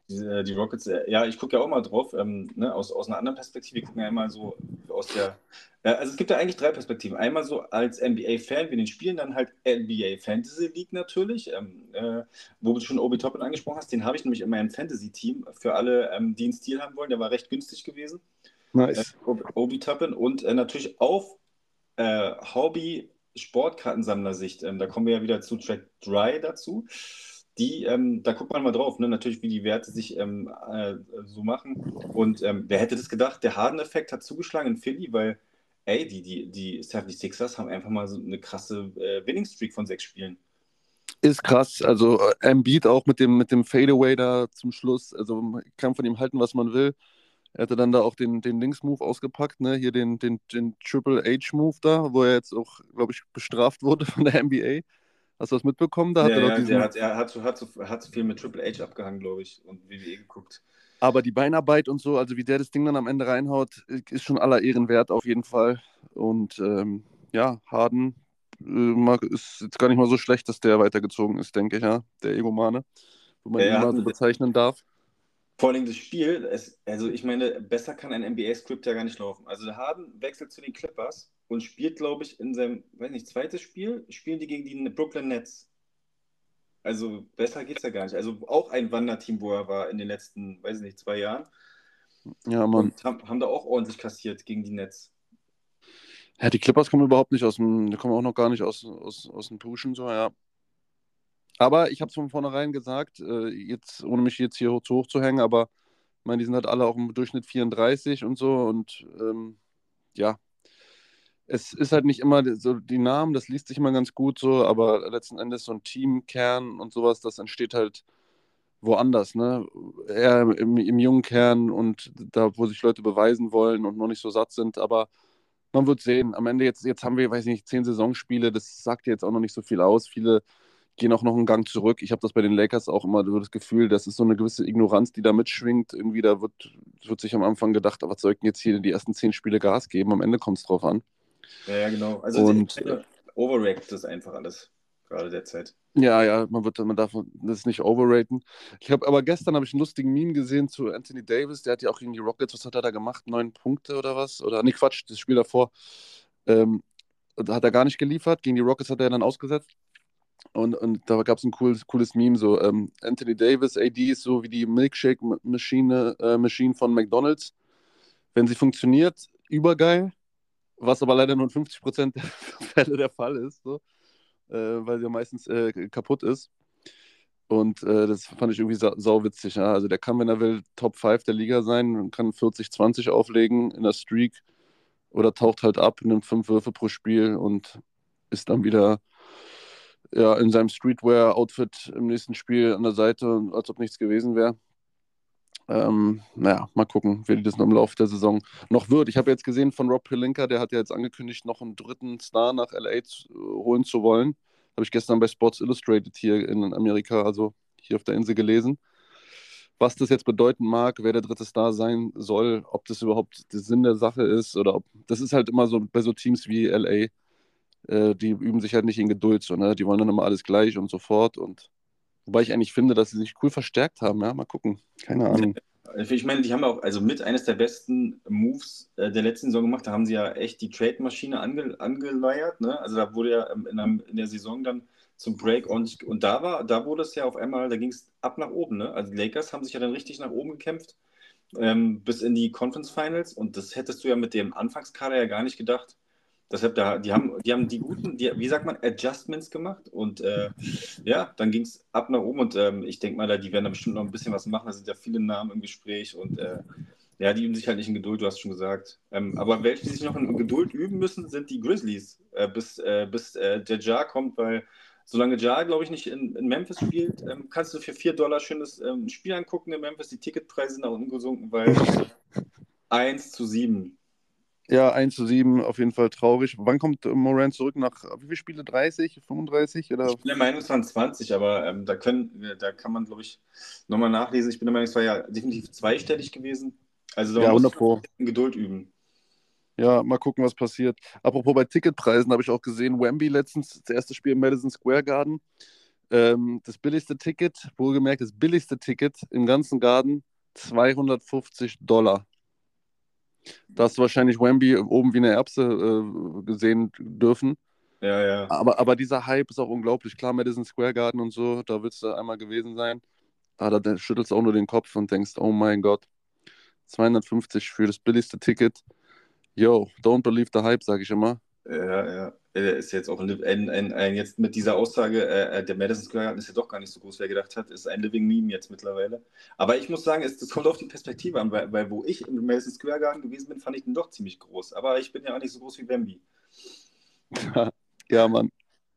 Die, äh, die Rockets, äh, ja, ich gucke ja auch mal drauf, ähm, ne, aus, aus einer anderen Perspektive. Wir gucken ja immer so aus der. Äh, also es gibt ja eigentlich drei Perspektiven. Einmal so als NBA-Fan, wir den spielen, dann halt NBA Fantasy League natürlich, ähm, äh, wo du schon Obi Toppin angesprochen hast. Den habe ich nämlich in meinem Fantasy-Team für alle, ähm, die einen Stil haben wollen. Der war recht günstig gewesen. Nice. Äh, Obi Toppin und äh, natürlich auf Hobby Sportkartensammler-Sicht. Ähm, da kommen wir ja wieder zu Track Dry dazu die, ähm, da guckt man mal drauf, ne? natürlich, wie die Werte sich ähm, äh, so machen. Und ähm, wer hätte das gedacht, der Harden-Effekt hat zugeschlagen in Philly, weil, ey, die, die, die 76ers haben einfach mal so eine krasse äh, Winning-Streak von sechs Spielen. Ist krass, also äh, Embiid auch mit dem, mit dem Fadeaway da zum Schluss, also man kann von ihm halten, was man will. Er hatte dann da auch den, den Links-Move ausgepackt, ne? hier den, den, den Triple H-Move da, wo er jetzt auch, glaube ich, bestraft wurde von der NBA. Hast du das mitbekommen? Da ja, hat er, ja, diesen... hat, er hat, so, hat, so, hat so viel mit Triple H abgehangen, glaube ich, und WWE geguckt. Aber die Beinarbeit und so, also wie der das Ding dann am Ende reinhaut, ist schon aller Ehren wert auf jeden Fall. Und ähm, ja, Harden äh, ist jetzt gar nicht mal so schlecht, dass der weitergezogen ist, denke ich, ja. Der Egomane, wo man ja, ihn mal so bezeichnen darf. Vor allem das Spiel, es, also ich meine, besser kann ein NBA-Skript ja gar nicht laufen. Also der Harden wechselt zu den Clippers und spielt, glaube ich, in seinem, weiß nicht, zweites Spiel, spielen die gegen die Brooklyn Nets. Also besser geht es ja gar nicht. Also auch ein Wanderteam, wo er war in den letzten, weiß ich nicht, zwei Jahren. Ja, Mann. Und haben, haben da auch ordentlich kassiert gegen die Nets. Ja, die Clippers kommen überhaupt nicht aus dem, die kommen auch noch gar nicht aus, aus, aus dem Pushen, so, ja. Aber ich habe es von vornherein gesagt, äh, jetzt, ohne mich jetzt hier zu hoch zu hängen, aber ich meine, die sind halt alle auch im Durchschnitt 34 und so und ähm, ja, es ist halt nicht immer so die Namen, das liest sich immer ganz gut so, aber letzten Endes so ein Teamkern und sowas, das entsteht halt woanders, ne? Eher im, im jungen Kern und da, wo sich Leute beweisen wollen und noch nicht so satt sind, aber man wird sehen. Am Ende jetzt, jetzt haben wir, weiß ich nicht, zehn Saisonspiele, das sagt jetzt auch noch nicht so viel aus. Viele gehen auch noch einen Gang zurück. Ich habe das bei den Lakers auch immer das Gefühl, das ist so eine gewisse Ignoranz, die da mitschwingt. Irgendwie, da wird, wird sich am Anfang gedacht, was soll ich denn jetzt hier die ersten zehn Spiele Gas geben? Am Ende kommt es drauf an. Ja, ja, genau. Also Und, overreact das einfach alles, gerade derzeit. Ja, ja, man, wird, man darf das nicht overraten. Ich habe aber gestern habe ich einen lustigen Meme gesehen zu Anthony Davis. Der hat ja auch gegen die Rockets, was hat er da gemacht? Neun Punkte oder was? Oder nee, Quatsch, das Spiel davor. Ähm, hat er gar nicht geliefert. Gegen die Rockets hat er dann ausgesetzt. Und, und da gab es ein cooles, cooles Meme, so ähm, Anthony Davis, AD ist so wie die Milkshake-Maschine äh, Machine von McDonalds. Wenn sie funktioniert, übergeil, was aber leider nur in 50% der Fälle der Fall ist, so, äh, weil sie ja meistens äh, kaputt ist. Und äh, das fand ich irgendwie sau, sau witzig. Ja? Also der kann, wenn er will, Top 5 der Liga sein, kann 40-20 auflegen in der Streak oder taucht halt ab, nimmt fünf Würfe pro Spiel und ist dann wieder ja, in seinem Streetwear-Outfit im nächsten Spiel an der Seite, als ob nichts gewesen wäre. Ähm, naja, mal gucken, wie das im Laufe der Saison noch wird. Ich habe jetzt gesehen von Rob Pelinka, der hat ja jetzt angekündigt, noch einen dritten Star nach LA zu, holen zu wollen. Habe ich gestern bei Sports Illustrated hier in Amerika, also hier auf der Insel gelesen. Was das jetzt bedeuten mag, wer der dritte Star sein soll, ob das überhaupt der Sinn der Sache ist oder ob das ist halt immer so bei so Teams wie LA, äh, die üben sich halt nicht in Geduld, so, ne? Die wollen dann immer alles gleich und so fort. Und wobei ich eigentlich finde, dass sie sich cool verstärkt haben, ja. Mal gucken. Keine Ahnung. Ich meine, die haben auch also mit eines der besten Moves äh, der letzten Saison gemacht. Da haben sie ja echt die Trade-Maschine ange, angeleiert. Ne? Also da wurde ja ähm, in, einem, in, der Saison dann zum Break ordentlich. Und da war, da wurde es ja auf einmal, da ging es ab nach oben. Ne? Also die Lakers haben sich ja dann richtig nach oben gekämpft ähm, bis in die Conference Finals. Und das hättest du ja mit dem Anfangskader ja gar nicht gedacht. Deshalb, da, die, haben, die haben die guten, die, wie sagt man, Adjustments gemacht und äh, ja, dann ging es ab nach oben und ähm, ich denke mal, da, die werden da bestimmt noch ein bisschen was machen. Da sind ja viele Namen im Gespräch und äh, ja, die üben sich halt nicht in Geduld, du hast schon gesagt. Ähm, aber welche, die sich noch in Geduld üben müssen, sind die Grizzlies, äh, bis, äh, bis äh, der Jar kommt, weil solange Jar, glaube ich, nicht in, in Memphis spielt, ähm, kannst du für 4 Dollar schönes ähm, Spiel angucken in Memphis. Die Ticketpreise sind nach unten gesunken, weil 1 zu 7 ja, 1 zu 7, auf jeden Fall traurig. Wann kommt Moran zurück? Nach wie viele Spiele? 30, 35? Oder? Ich bin der Meinung, es waren 20, aber ähm, da, können, da kann man, glaube ich, nochmal nachlesen. Ich bin der Meinung, es war ja definitiv zweistellig gewesen. Also da ja, muss man Geduld üben. Ja, mal gucken, was passiert. Apropos bei Ticketpreisen habe ich auch gesehen, Wemby letztens, das erste Spiel im Madison Square Garden. Ähm, das billigste Ticket, wohlgemerkt, das billigste Ticket im ganzen Garden, 250 Dollar. Da hast du wahrscheinlich Wemby oben wie eine Erbse äh, gesehen dürfen. Ja, ja. Aber, aber dieser Hype ist auch unglaublich. Klar, Madison Square Garden und so, da willst du einmal gewesen sein. Aber da schüttelst du auch nur den Kopf und denkst, oh mein Gott, 250 für das billigste Ticket. Yo, don't believe the hype, sage ich immer. Ja, ja. Er ist jetzt auch ein, ein, ein, ein, jetzt mit dieser Aussage, äh, der Madison Square Garden ist ja doch gar nicht so groß, wer gedacht hat, ist ein Living Meme jetzt mittlerweile. Aber ich muss sagen, es, das kommt auf die Perspektive an, weil, weil wo ich im Madison Square Garden gewesen bin, fand ich den doch ziemlich groß. Aber ich bin ja auch nicht so groß wie Bambi. ja, Mann.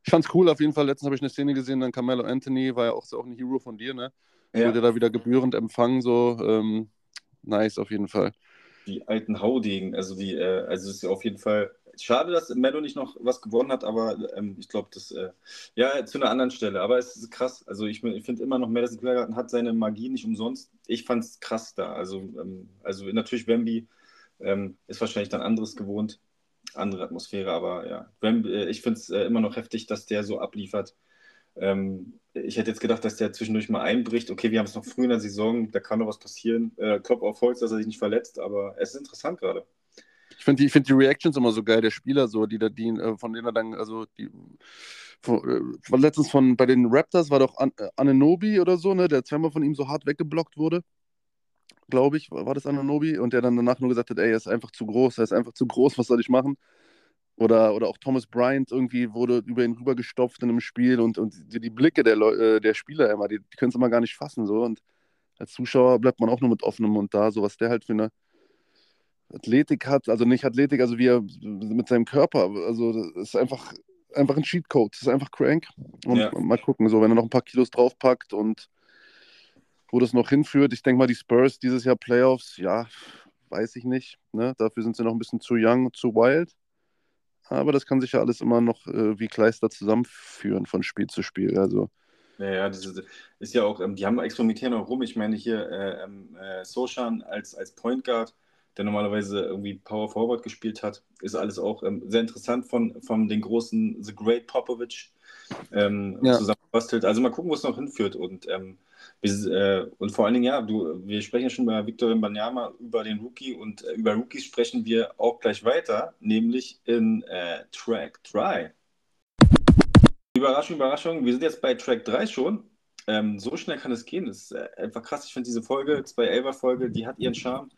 Ich fand's cool auf jeden Fall. Letztens habe ich eine Szene gesehen, dann Carmelo Anthony war ja auch, so auch ein Hero von dir, ne? Ja. Wurde da wieder gebührend empfangen, so. Ähm, nice auf jeden Fall. Die alten Haudegen, also die, äh, also ist ja auf jeden Fall Schade, dass Mello nicht noch was gewonnen hat, aber ähm, ich glaube, das, äh, ja, zu einer anderen Stelle. Aber es ist krass. Also ich, ich finde immer noch, Madison Square hat seine Magie nicht umsonst. Ich fand es krass da. Also, ähm, also natürlich Wemby ähm, ist wahrscheinlich dann anderes gewohnt, andere Atmosphäre, aber ja, Wemby, äh, ich finde es äh, immer noch heftig, dass der so abliefert. Ähm, ich hätte jetzt gedacht, dass der zwischendurch mal einbricht. Okay, wir haben es noch früh in der Saison, da kann noch was passieren. Äh, Klopp auf Holz, dass er sich nicht verletzt, aber es ist interessant gerade. Ich finde die, find die Reactions immer so geil, der Spieler, so, die da dienen, äh, von denen er dann, also die von, äh, letztens von bei den Raptors war doch An äh, Ananobi oder so, ne, der zweimal von ihm so hart weggeblockt wurde. Glaube ich, war das Ananobi und der dann danach nur gesagt hat, ey, er ist einfach zu groß, er ist einfach zu groß, was soll ich machen? Oder, oder auch Thomas Bryant irgendwie wurde über ihn rübergestopft in einem Spiel und, und die, die Blicke der, Leu der Spieler immer, die, die können es immer gar nicht fassen. So. Und als Zuschauer bleibt man auch nur mit offenem Mund da, so was der halt für eine Athletik hat, also nicht Athletik, also wie er mit seinem Körper, also das ist einfach, einfach ein Cheatcode, das ist einfach crank. Und ja. mal gucken, so wenn er noch ein paar Kilos draufpackt und wo das noch hinführt. Ich denke mal, die Spurs dieses Jahr Playoffs, ja, weiß ich nicht. Ne? Dafür sind sie noch ein bisschen zu young, zu wild. aber das kann sich ja alles immer noch äh, wie Kleister zusammenführen von Spiel zu Spiel. Also. Ja, ja, das ist, ist ja auch, ähm, die haben experimentieren auch rum. Ich meine hier äh, ähm, äh, Soshan als, als Point Guard, der normalerweise irgendwie Power Forward gespielt hat, ist alles auch ähm, sehr interessant von, von den großen The Great Popovich ähm, ja. zusammenbastelt. Also mal gucken, wo es noch hinführt. Und, ähm, wir, äh, und vor allen Dingen, ja, du, wir sprechen ja schon bei Victor Banyama über den Rookie und äh, über Rookies sprechen wir auch gleich weiter, nämlich in äh, Track 3. Überraschung, Überraschung, wir sind jetzt bei Track 3 schon. Ähm, so schnell kann es gehen. Das ist äh, einfach krass. Ich finde diese Folge, 211er Folge, die hat ihren Charme.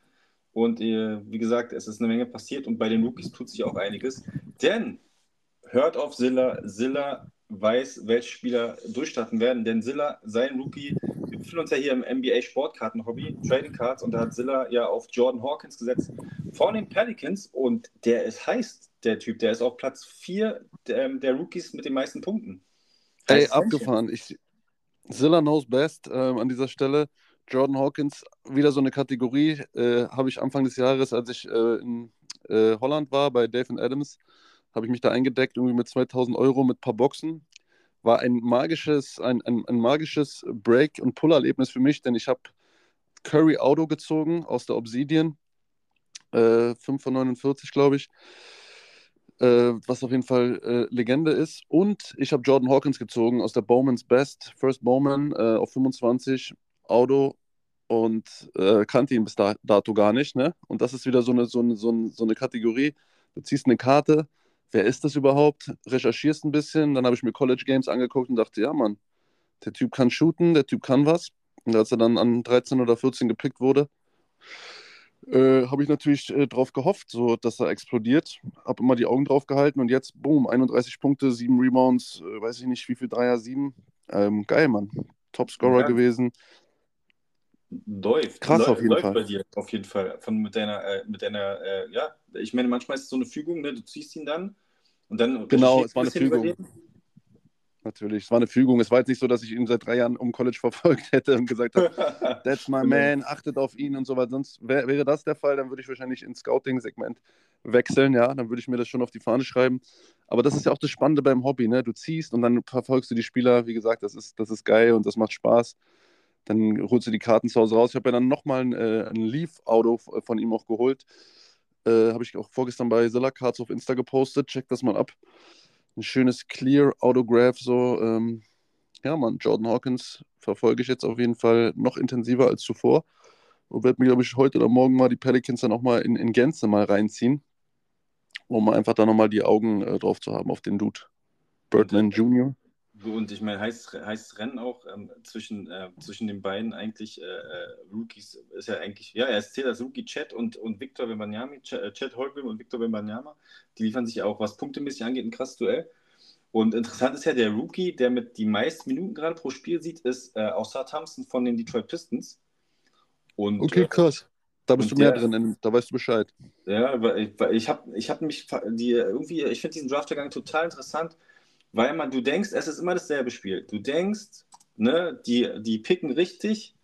Und äh, wie gesagt, es ist eine Menge passiert und bei den Rookies tut sich auch einiges. Denn hört auf Silla. Silla weiß, welche Spieler durchstarten werden. Denn Silla, sein Rookie, wir befinden uns ja hier im NBA Sportkarten-Hobby, Trading Cards, und da hat Silla ja auf Jordan Hawkins gesetzt vor den Pelicans und der ist heiß, der Typ. Der ist auf Platz 4 der, der Rookies mit den meisten Punkten. Ey, abgefahren. Ich, Zilla knows best ähm, an dieser Stelle. Jordan Hawkins, wieder so eine Kategorie, äh, habe ich Anfang des Jahres, als ich äh, in äh, Holland war, bei Dave Adams, habe ich mich da eingedeckt, irgendwie mit 2000 Euro mit ein paar Boxen. War ein magisches, ein, ein, ein magisches Break- und Pull-Erlebnis für mich, denn ich habe Curry Auto gezogen aus der Obsidian, äh, 5 von 49, glaube ich, äh, was auf jeden Fall äh, Legende ist. Und ich habe Jordan Hawkins gezogen aus der Bowman's Best, First Bowman äh, auf 25, Auto und äh, kannte ihn bis dato gar nicht. Ne? Und das ist wieder so eine, so, eine, so, eine, so eine Kategorie. Du ziehst eine Karte, wer ist das überhaupt? Recherchierst ein bisschen, dann habe ich mir College Games angeguckt und dachte, ja, Mann, der Typ kann shooten, der Typ kann was. Und als er dann an 13 oder 14 gepickt wurde, äh, habe ich natürlich äh, drauf gehofft, so dass er explodiert. Habe immer die Augen drauf gehalten und jetzt, boom, 31 Punkte, 7 Rebounds, äh, weiß ich nicht, wie viel Dreier, 7. Ähm, geil, Mann. Topscorer ja. gewesen. Läuft. Krass läuft, auf jeden läuft Fall. bei dir, auf jeden Fall. Von, mit deiner, äh, mit deiner äh, ja, ich meine, manchmal ist es so eine Fügung, ne? du ziehst ihn dann und dann. Genau, es war eine Fügung. Natürlich, es war eine Fügung. Es war jetzt nicht so, dass ich ihn seit drei Jahren um College verfolgt hätte und gesagt habe, that's my man, achtet auf ihn und so weiter. Sonst wär, wäre das der Fall, dann würde ich wahrscheinlich ins Scouting-Segment wechseln, ja, dann würde ich mir das schon auf die Fahne schreiben. Aber das ist ja auch das Spannende beim Hobby, ne? Du ziehst und dann verfolgst du die Spieler, wie gesagt, das ist, das ist geil und das macht Spaß. Dann holst du die Karten zu Hause raus. Ich habe ja dann nochmal ein, äh, ein Leaf-Auto von ihm auch geholt. Äh, habe ich auch vorgestern bei Zilla Cards auf Insta gepostet. Check das mal ab. Ein schönes Clear Autograph. So, ähm, ja, Mann, Jordan Hawkins verfolge ich jetzt auf jeden Fall noch intensiver als zuvor. Und werde mir, glaube ich, heute oder morgen mal die Pelicans dann auch mal in, in Gänze mal reinziehen, um einfach da nochmal die Augen äh, drauf zu haben auf den Dude. Birdman Jr. Und ich meine, heißt, heißt Rennen auch ähm, zwischen, äh, zwischen den beiden eigentlich äh, äh Rookies ist ja eigentlich, ja, er erzählt als Rookie Chat und, und Victor Wembanyama, äh, Chat Holgrim und Victor Wembanyama, die liefern sich auch, was punktemäßig angeht, ein krasses Duell. Und interessant ist ja, der Rookie, der mit die meisten Minuten gerade pro Spiel sieht, ist äh, Außer Thompson von den Detroit Pistons. Und, okay, äh, krass. Da bist du mehr der, drin, da weißt du Bescheid. Ja, weil ich, ich habe ich hab mich die, irgendwie, ich finde diesen Draftgang total interessant weil man, du denkst, es ist immer dasselbe Spiel. Du denkst, ne, die, die picken richtig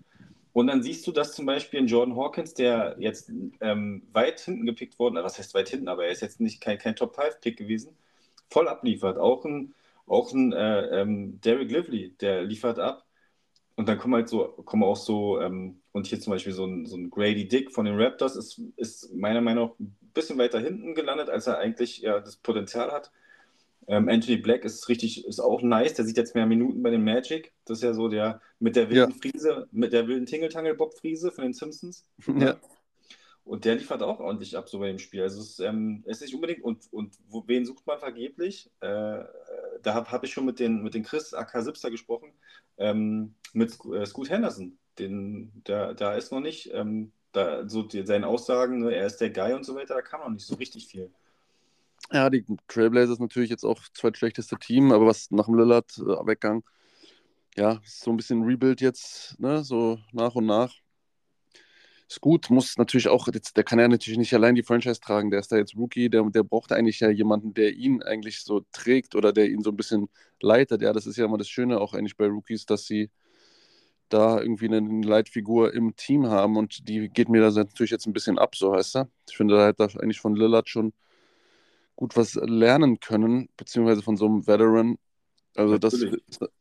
und dann siehst du, dass zum Beispiel ein Jordan Hawkins, der jetzt ähm, weit hinten gepickt worden, was heißt weit hinten, aber er ist jetzt nicht kein, kein Top-5-Pick gewesen, voll abliefert. Auch ein, auch ein äh, ähm, Derek Lively, der liefert ab. Und dann kommen halt so, kommen auch so, ähm, und hier zum Beispiel so ein, so ein Grady Dick von den Raptors ist, ist meiner Meinung nach ein bisschen weiter hinten gelandet, als er eigentlich ja das Potenzial hat. Ähm, Anthony Black ist richtig, ist auch nice. Der sieht jetzt mehr Minuten bei den Magic. Das ist ja so der mit der wilden ja. Friese, mit der wilden Tingeltangel-Bob-Friese von den Simpsons. Ja. Und der liefert auch ordentlich ab so bei dem Spiel. Also es, ähm, ist nicht unbedingt, und, und wo, wen sucht man vergeblich? Äh, da habe hab ich schon mit den, mit den Chris AK Sipster gesprochen, ähm, mit äh, Scoot Henderson. Den, der, da ist noch nicht, ähm, da, so die, seine Aussagen, ne, er ist der Guy und so weiter, da kam noch nicht so richtig viel. Ja, die Trailblazers natürlich jetzt auch zweitschlechteste Team, aber was nach dem Lillard-Weggang, äh, ja, so ein bisschen Rebuild jetzt, ne, so nach und nach. Ist gut, muss natürlich auch, der kann ja natürlich nicht allein die Franchise tragen, der ist da jetzt Rookie, der, der braucht eigentlich ja jemanden, der ihn eigentlich so trägt oder der ihn so ein bisschen leitet. Ja, das ist ja immer das Schöne auch eigentlich bei Rookies, dass sie da irgendwie eine Leitfigur im Team haben und die geht mir da natürlich jetzt ein bisschen ab, so heißt er. Ich finde, da hat eigentlich von Lillard schon gut was lernen können, beziehungsweise von so einem Veteran. Also das ist,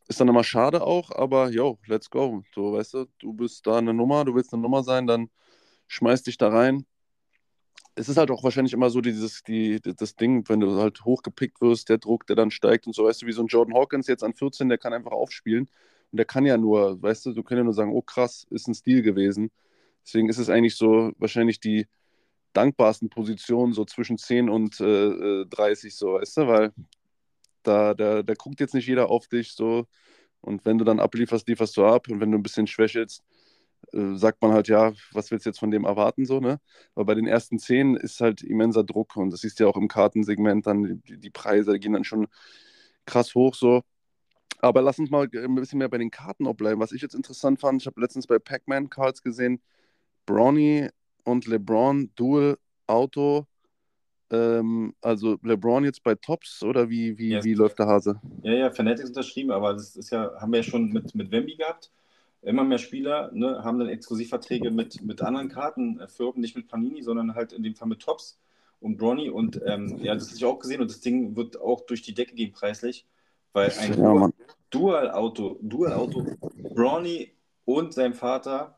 ist, dann immer schade auch, aber yo, let's go. So, weißt du, du bist da eine Nummer, du willst eine Nummer sein, dann schmeiß dich da rein. Es ist halt auch wahrscheinlich immer so dieses, die, das Ding, wenn du halt hochgepickt wirst, der Druck, der dann steigt und so, weißt du, wie so ein Jordan Hawkins jetzt an 14, der kann einfach aufspielen und der kann ja nur, weißt du, du kannst ja nur sagen, oh krass, ist ein Stil gewesen. Deswegen ist es eigentlich so wahrscheinlich die dankbarsten Positionen so zwischen 10 und äh, 30, äh, so, weißt du, weil da, da, da guckt jetzt nicht jeder auf dich so und wenn du dann ablieferst, lieferst du ab und wenn du ein bisschen schwächelst, äh, sagt man halt, ja, was willst du jetzt von dem erwarten, so, ne? Aber bei den ersten 10 ist halt immenser Druck und das siehst du ja auch im Kartensegment dann, die, die Preise gehen dann schon krass hoch, so. Aber lass uns mal ein bisschen mehr bei den Karten auch bleiben. Was ich jetzt interessant fand, ich habe letztens bei Pac-Man Cards gesehen, Brawny und LeBron Dual Auto. Ähm, also LeBron jetzt bei Tops oder wie, wie, ja, wie läuft der Hase? Ja, ja, Fanatics unterschrieben, aber das ist ja, haben wir ja schon mit, mit Wemby gehabt. Immer mehr Spieler ne, haben dann Exklusivverträge mit, mit anderen Kartenfirmen, nicht mit Panini, sondern halt in dem Fall mit Tops und Bronny. Und ähm, ja, das habe ich auch gesehen und das Ding wird auch durch die Decke gehen preislich, weil ein ja, Dual-Auto, Dual-Auto, Bronny und sein Vater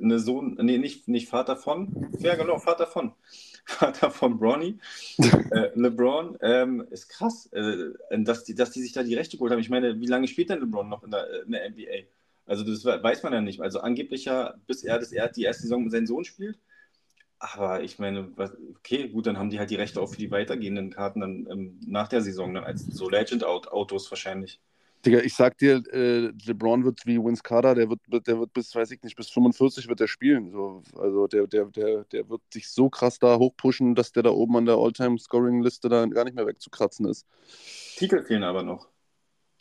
eine Sohn, nee, nicht, nicht Vater von, ja genau, Vater von, Vater von Bronny, äh, LeBron, ähm, ist krass, äh, dass, die, dass die sich da die Rechte geholt haben. Ich meine, wie lange spielt denn LeBron noch in der, in der NBA? Also das weiß man ja nicht. Also angeblich ja, bis er, das, er die erste Saison mit seinem Sohn spielt. Aber ich meine, okay, gut, dann haben die halt die Rechte auch für die weitergehenden Karten dann ähm, nach der Saison, dann als so Legend-Autos wahrscheinlich. Digga, ich sag dir, äh, LeBron wird wie Vince Carter, der wird, der wird bis, weiß ich nicht, bis 45 wird er spielen. So, also der, der, der, der wird sich so krass da hochpushen, dass der da oben an der All-Time-Scoring-Liste da gar nicht mehr wegzukratzen ist. Titel fehlen aber noch.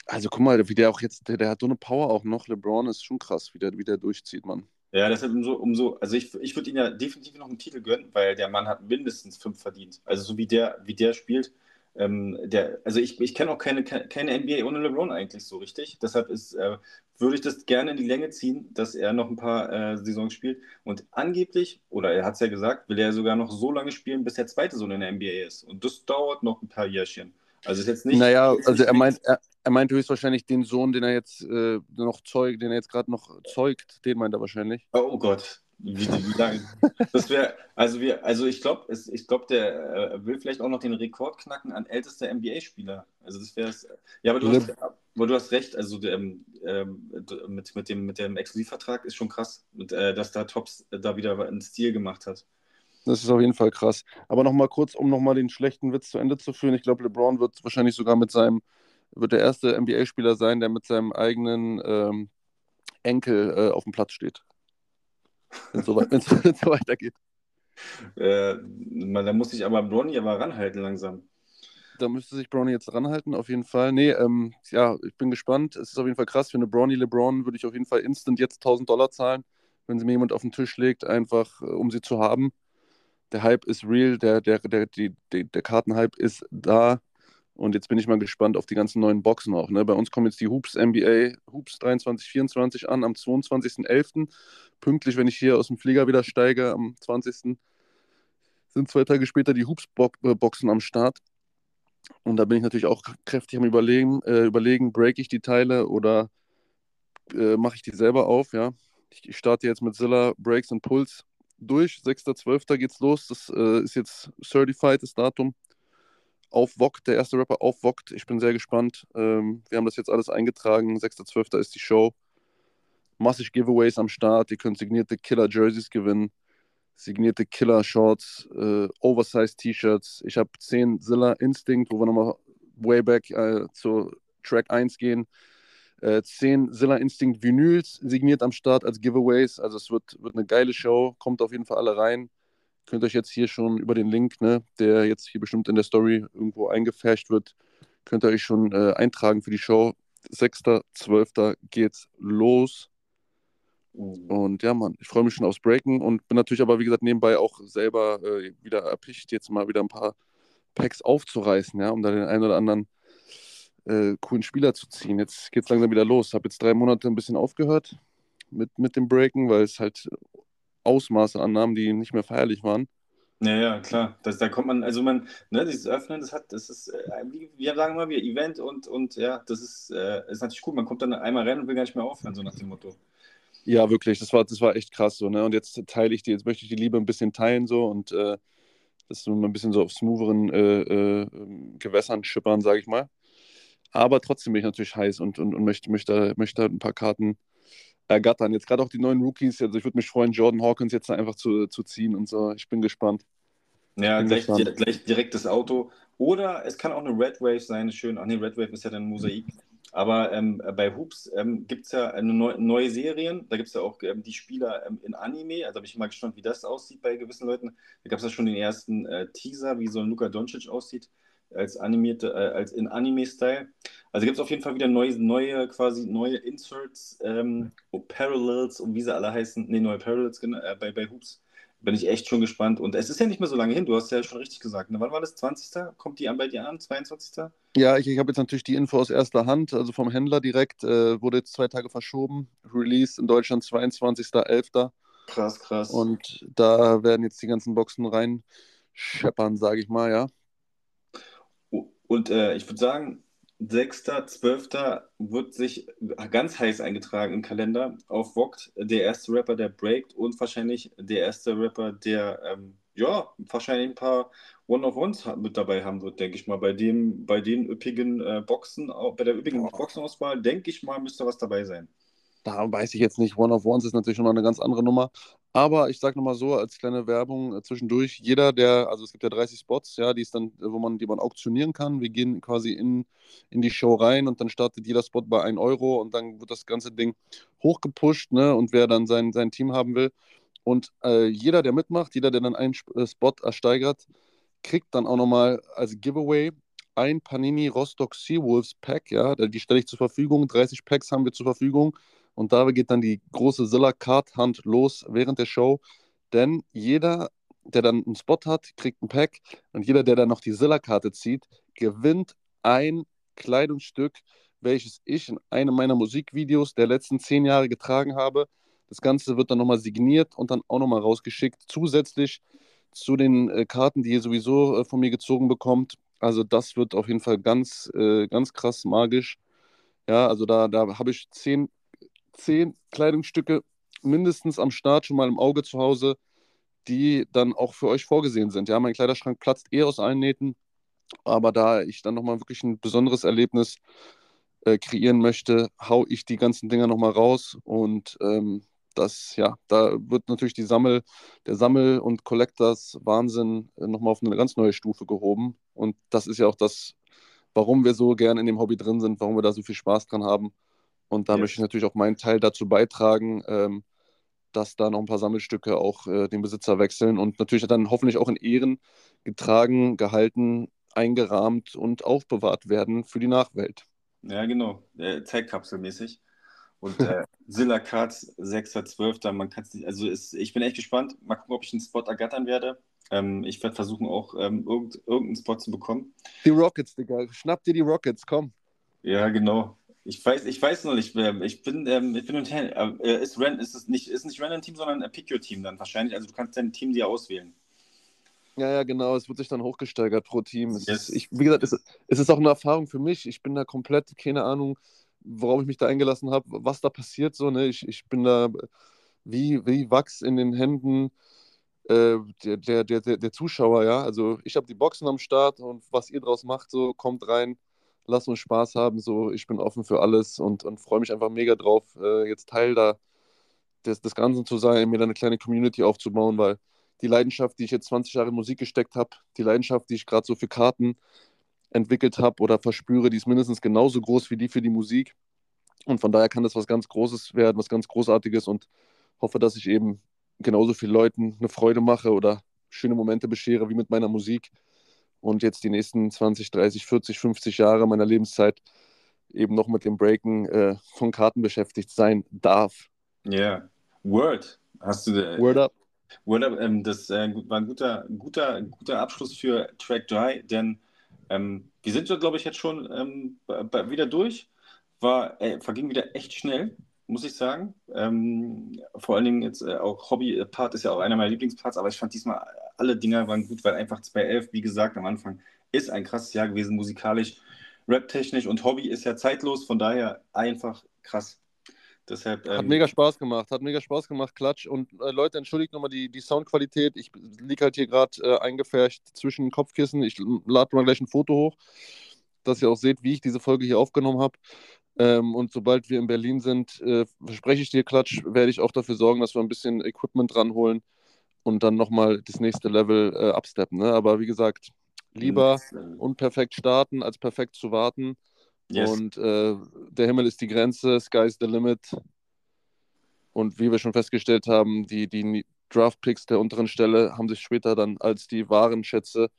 Also guck mal, wie der auch jetzt, der, der hat so eine Power auch noch. LeBron ist schon krass, wie der, wie der durchzieht, Mann. Ja, deshalb umso, umso also ich, ich würde ihn ja definitiv noch einen Titel gönnen, weil der Mann hat mindestens fünf verdient. Also so wie der, wie der spielt, ähm, der, also ich, ich kenne auch keine, keine NBA ohne LeBron eigentlich so richtig. Deshalb ist, äh, würde ich das gerne in die Länge ziehen, dass er noch ein paar äh, Saisons spielt. Und angeblich, oder er hat es ja gesagt, will er sogar noch so lange spielen, bis der zweite Sohn in der NBA ist. Und das dauert noch ein paar Jährchen. Also ist jetzt nicht. Naja, also er meint, er, er meint höchstwahrscheinlich den Sohn, den er jetzt äh, noch zeugt, den er jetzt gerade noch zeugt, den meint er wahrscheinlich. Oh Gott, wie, wie lange? Das wäre, also wir, also ich glaube, ich glaube, der äh, will vielleicht auch noch den Rekord knacken an ältester NBA-Spieler. Also das wäre es. Ja, aber du, hast, aber du hast recht, also ähm, mit, mit, dem, mit dem Exklusivvertrag ist schon krass, mit, äh, dass da Tops da wieder einen Stil gemacht hat. Das ist auf jeden Fall krass. Aber nochmal kurz, um nochmal den schlechten Witz zu Ende zu führen. Ich glaube, LeBron wird wahrscheinlich sogar mit seinem, wird der erste NBA-Spieler sein, der mit seinem eigenen ähm, Enkel äh, auf dem Platz steht wenn es so, so, weitergeht. Äh, da muss sich aber Brownie aber ranhalten langsam. Da müsste sich Brownie jetzt ranhalten, auf jeden Fall. Nee, ähm, ja, ich bin gespannt. Es ist auf jeden Fall krass. Für eine Brownie LeBron würde ich auf jeden Fall instant jetzt 1000 Dollar zahlen, wenn sie mir jemand auf den Tisch legt, einfach äh, um sie zu haben. Der Hype ist real, der, der, der, die, der Kartenhype ist da. Und jetzt bin ich mal gespannt auf die ganzen neuen Boxen auch. Ne? Bei uns kommen jetzt die Hoops NBA Hoops 23, 24 an am 22.11. Pünktlich, wenn ich hier aus dem Flieger wieder steige, am 20. sind zwei Tage später die Hoops-Boxen äh, am Start. Und da bin ich natürlich auch kräftig am Überlegen, äh, überlegen break ich die Teile oder äh, mache ich die selber auf. Ja? Ich, ich starte jetzt mit Zilla Breaks und Puls durch. 6.12. geht's los. Das äh, ist jetzt certified, das Datum auf Vogt, der erste Rapper auf Vogt. Ich bin sehr gespannt. Ähm, wir haben das jetzt alles eingetragen. 6.12. ist die Show. Massig Giveaways am Start. Ihr könnt signierte Killer-Jerseys gewinnen, signierte Killer-Shorts, äh, Oversize-T-Shirts. Ich habe 10 Zilla Instinct, wo wir nochmal way back äh, zu Track 1 gehen. Äh, 10 Zilla Instinct Vinyls signiert am Start als Giveaways. Also es wird, wird eine geile Show. Kommt auf jeden Fall alle rein könnt euch jetzt hier schon über den Link, ne, der jetzt hier bestimmt in der Story irgendwo eingefärscht wird, könnt ihr euch schon äh, eintragen für die Show. 6.12. geht's los. Und ja, Mann, ich freue mich schon aufs Breaken und bin natürlich aber, wie gesagt, nebenbei auch selber äh, wieder erpicht, jetzt mal wieder ein paar Packs aufzureißen, ja, um da den einen oder anderen äh, coolen Spieler zu ziehen. Jetzt geht's langsam wieder los. Habe jetzt drei Monate ein bisschen aufgehört mit, mit dem Breaken, weil es halt Ausmaße annahmen, die nicht mehr feierlich waren. Ja, ja, klar. Das, da kommt man, also man, ne, dieses Öffnen, das hat, das ist, äh, wie, wir sagen immer, wir Event und, und ja, das ist, äh, ist natürlich gut. Man kommt dann einmal rein und will gar nicht mehr aufhören, so nach dem Motto. Ja, wirklich, das war, das war echt krass so, ne? Und jetzt teile ich die, jetzt möchte ich die Liebe ein bisschen teilen so und äh, das so ein bisschen so auf smootheren äh, äh, Gewässern schippern, sage ich mal. Aber trotzdem bin ich natürlich heiß und, und, und möchte, möchte, möchte ein paar Karten ergattern. Jetzt gerade auch die neuen Rookies, also ich würde mich freuen, Jordan Hawkins jetzt einfach zu, zu ziehen und so. Ich bin gespannt. Ja, bin gleich, gespannt. gleich direkt das Auto. Oder es kann auch eine Red Wave sein, schön. Ach nee, Red Wave ist ja dann ein Mosaik. Aber ähm, bei Hoops ähm, gibt es ja eine neu, neue Serien. Da gibt es ja auch ähm, die Spieler ähm, in Anime. Also habe ich mal gespannt, wie das aussieht bei gewissen Leuten. Da gab es ja schon den ersten äh, Teaser, wie so ein Luka Doncic aussieht, als animierte, äh, als in Anime-Style. Also gibt es auf jeden Fall wieder neue, neue quasi neue Inserts, ähm, Parallels und wie sie alle heißen. Nee, neue Parallels genau, äh, bei, bei Hoops. Bin ich echt schon gespannt. Und es ist ja nicht mehr so lange hin. Du hast ja schon richtig gesagt. Ne? Wann war das? 20. Kommt die an bei dir an? 22. Ja, ich, ich habe jetzt natürlich die Info aus erster Hand, also vom Händler direkt. Äh, wurde jetzt zwei Tage verschoben. Release in Deutschland 22.11. Krass, krass. Und da werden jetzt die ganzen Boxen rein scheppern, sage ich mal, ja. Und äh, ich würde sagen, 6.12. wird sich ganz heiß eingetragen im Kalender auf Vogt, der erste Rapper, der breakt und wahrscheinlich der erste Rapper, der ähm, ja, wahrscheinlich ein paar One-of-Ones mit dabei haben wird, denke ich mal. Bei dem, bei den üppigen äh, Boxen, bei der üppigen Boah. Boxenauswahl, denke ich mal, müsste was dabei sein. Da weiß ich jetzt nicht. One of Ones ist natürlich schon mal eine ganz andere Nummer. Aber ich sage nochmal so, als kleine Werbung äh, zwischendurch, jeder, der, also es gibt ja 30 Spots, ja, die ist dann, wo man, die man auktionieren kann. Wir gehen quasi in, in die Show rein und dann startet jeder Spot bei 1 Euro und dann wird das ganze Ding hochgepusht, ne? Und wer dann sein, sein Team haben will. Und äh, jeder, der mitmacht, jeder, der dann einen äh, Spot ersteigert, kriegt dann auch nochmal als Giveaway ein Panini Rostock Seawolves Pack, ja, die stelle ich zur Verfügung. 30 Packs haben wir zur Verfügung. Und da geht dann die große Zilla-Card-Hand los während der Show. Denn jeder, der dann einen Spot hat, kriegt ein Pack. Und jeder, der dann noch die Zilla-Karte zieht, gewinnt ein Kleidungsstück, welches ich in einem meiner Musikvideos der letzten zehn Jahre getragen habe. Das Ganze wird dann nochmal signiert und dann auch nochmal rausgeschickt. Zusätzlich zu den äh, Karten, die ihr sowieso äh, von mir gezogen bekommt. Also das wird auf jeden Fall ganz, äh, ganz krass magisch. Ja, also da, da habe ich zehn zehn Kleidungsstücke mindestens am Start schon mal im Auge zu Hause, die dann auch für euch vorgesehen sind. Ja, mein Kleiderschrank platzt eh aus allen Nähten, aber da ich dann nochmal wirklich ein besonderes Erlebnis äh, kreieren möchte, hau ich die ganzen Dinger nochmal raus und ähm, das, ja, da wird natürlich die Sammel, der Sammel- und Collectors-Wahnsinn äh, nochmal auf eine ganz neue Stufe gehoben. Und das ist ja auch das, warum wir so gern in dem Hobby drin sind, warum wir da so viel Spaß dran haben. Und da Yes. möchte ich natürlich auch meinen Teil dazu beitragen, ähm, dass da noch ein paar Sammelstücke auch äh, den Besitzer wechseln und natürlich dann hoffentlich auch in Ehren getragen, gehalten, eingerahmt und aufbewahrt werden für die Nachwelt. Ja, genau. Äh, Zeitkapselmäßig. Und äh, Zilla Cards 6.12. Man kann es nicht, also ist, ich bin echt gespannt. Mal gucken, ob ich einen Spot ergattern werde. Ähm, ich werde versuchen, auch ähm, irgend, irgendeinen Spot zu bekommen. Die Rockets, Digga. Schnapp dir die Rockets, komm. Ja, genau. Ich weiß, ich weiß noch nicht, wer. Ich bin, ähm, ich bin und her. Äh, ist Ren, ist es nicht, ist nicht Ren ein Team, sondern ein Pick Your Team dann wahrscheinlich. Also du kannst dein Team dir auswählen. Ja, ja, genau. Es wird sich dann hochgesteigert pro Team. Es Yes. ist, ich, wie gesagt, es, es ist auch eine Erfahrung für mich. Ich bin da komplett, keine Ahnung, worauf ich mich da eingelassen habe, was da passiert. So, ne? ich, ich bin da wie, wie Wachs in den Händen äh, der, der, der, der der Zuschauer, ja. Also ich habe die Boxen am Start und was ihr draus macht, so kommt rein, lasst uns Spaß haben. So, ich bin offen für alles und, und freue mich einfach mega drauf, äh, jetzt Teil da des, des Ganzen zu sein, mir da eine kleine Community aufzubauen, weil die Leidenschaft, die ich jetzt 20 Jahre in Musik gesteckt habe, die Leidenschaft, die ich gerade so für Karten entwickelt habe oder verspüre, die ist mindestens genauso groß wie die für die Musik. Und von daher kann das was ganz Großes werden, was ganz Großartiges und hoffe, dass ich eben genauso vielen Leuten eine Freude mache oder schöne Momente beschere wie mit meiner Musik und jetzt die nächsten 20, 30, 40, 50 Jahre meiner Lebenszeit eben noch mit dem Breaken äh, von Karten beschäftigt sein darf. Ja. Yeah. Word. Hast du äh, Word up. Word up, ähm, das äh, war ein guter, guter, guter Abschluss für Track 3, denn ähm, wir sind, glaube ich, jetzt schon ähm, wieder durch. War, äh, verging wieder echt schnell. Muss ich sagen. Ähm, vor allen Dingen jetzt äh, auch Hobby-Part ist ja auch einer meiner Lieblingsparts, aber ich fand diesmal alle Dinger waren gut, weil einfach 2.11, wie gesagt, am Anfang ist ein krasses Jahr gewesen, musikalisch, rap-technisch und Hobby ist ja zeitlos, von daher einfach krass. Deshalb, ähm, hat mega Spaß gemacht, hat mega Spaß gemacht, Klatsch. Und äh, Leute, entschuldigt nochmal die, die Soundqualität. Ich liege halt hier gerade äh, eingefärcht zwischen Kopfkissen. Ich lade mal gleich ein Foto hoch, dass ihr auch seht, wie ich diese Folge hier aufgenommen habe. Ähm, und sobald wir in Berlin sind, äh, verspreche ich dir, Klatsch, werde ich auch dafür sorgen, dass wir ein bisschen Equipment ranholen und dann nochmal das nächste Level äh, absteppen. Ne? Aber wie gesagt, lieber unperfekt starten, als perfekt zu warten. Yes. Und äh, der Himmel ist die Grenze, sky's the limit. Und wie wir schon festgestellt haben, die, die Draft-Picks der unteren Stelle haben sich später dann als die wahren Schätze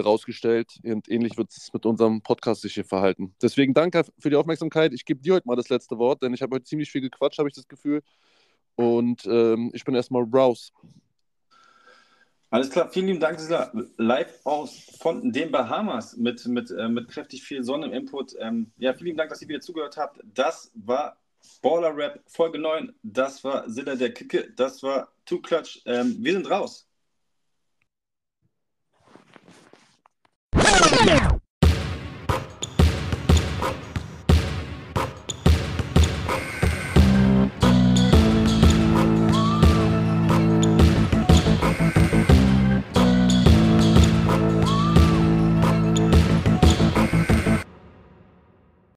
rausgestellt. Und ähnlich wird es mit unserem Podcast sich hier verhalten. Deswegen danke für die Aufmerksamkeit. Ich gebe dir heute mal das letzte Wort, denn ich habe heute ziemlich viel gequatscht, habe ich das Gefühl. Und ähm, ich bin erstmal raus. Alles klar, vielen lieben Dank, Sila. Live aus von den Bahamas mit, mit, äh, mit kräftig viel Sonne im Input. Ähm, ja, vielen lieben Dank, dass ihr wieder zugehört habt. Das war Baller Rap Folge 9. Das war Silla der Kicke. Das war Two Clutch. Ähm, wir sind raus.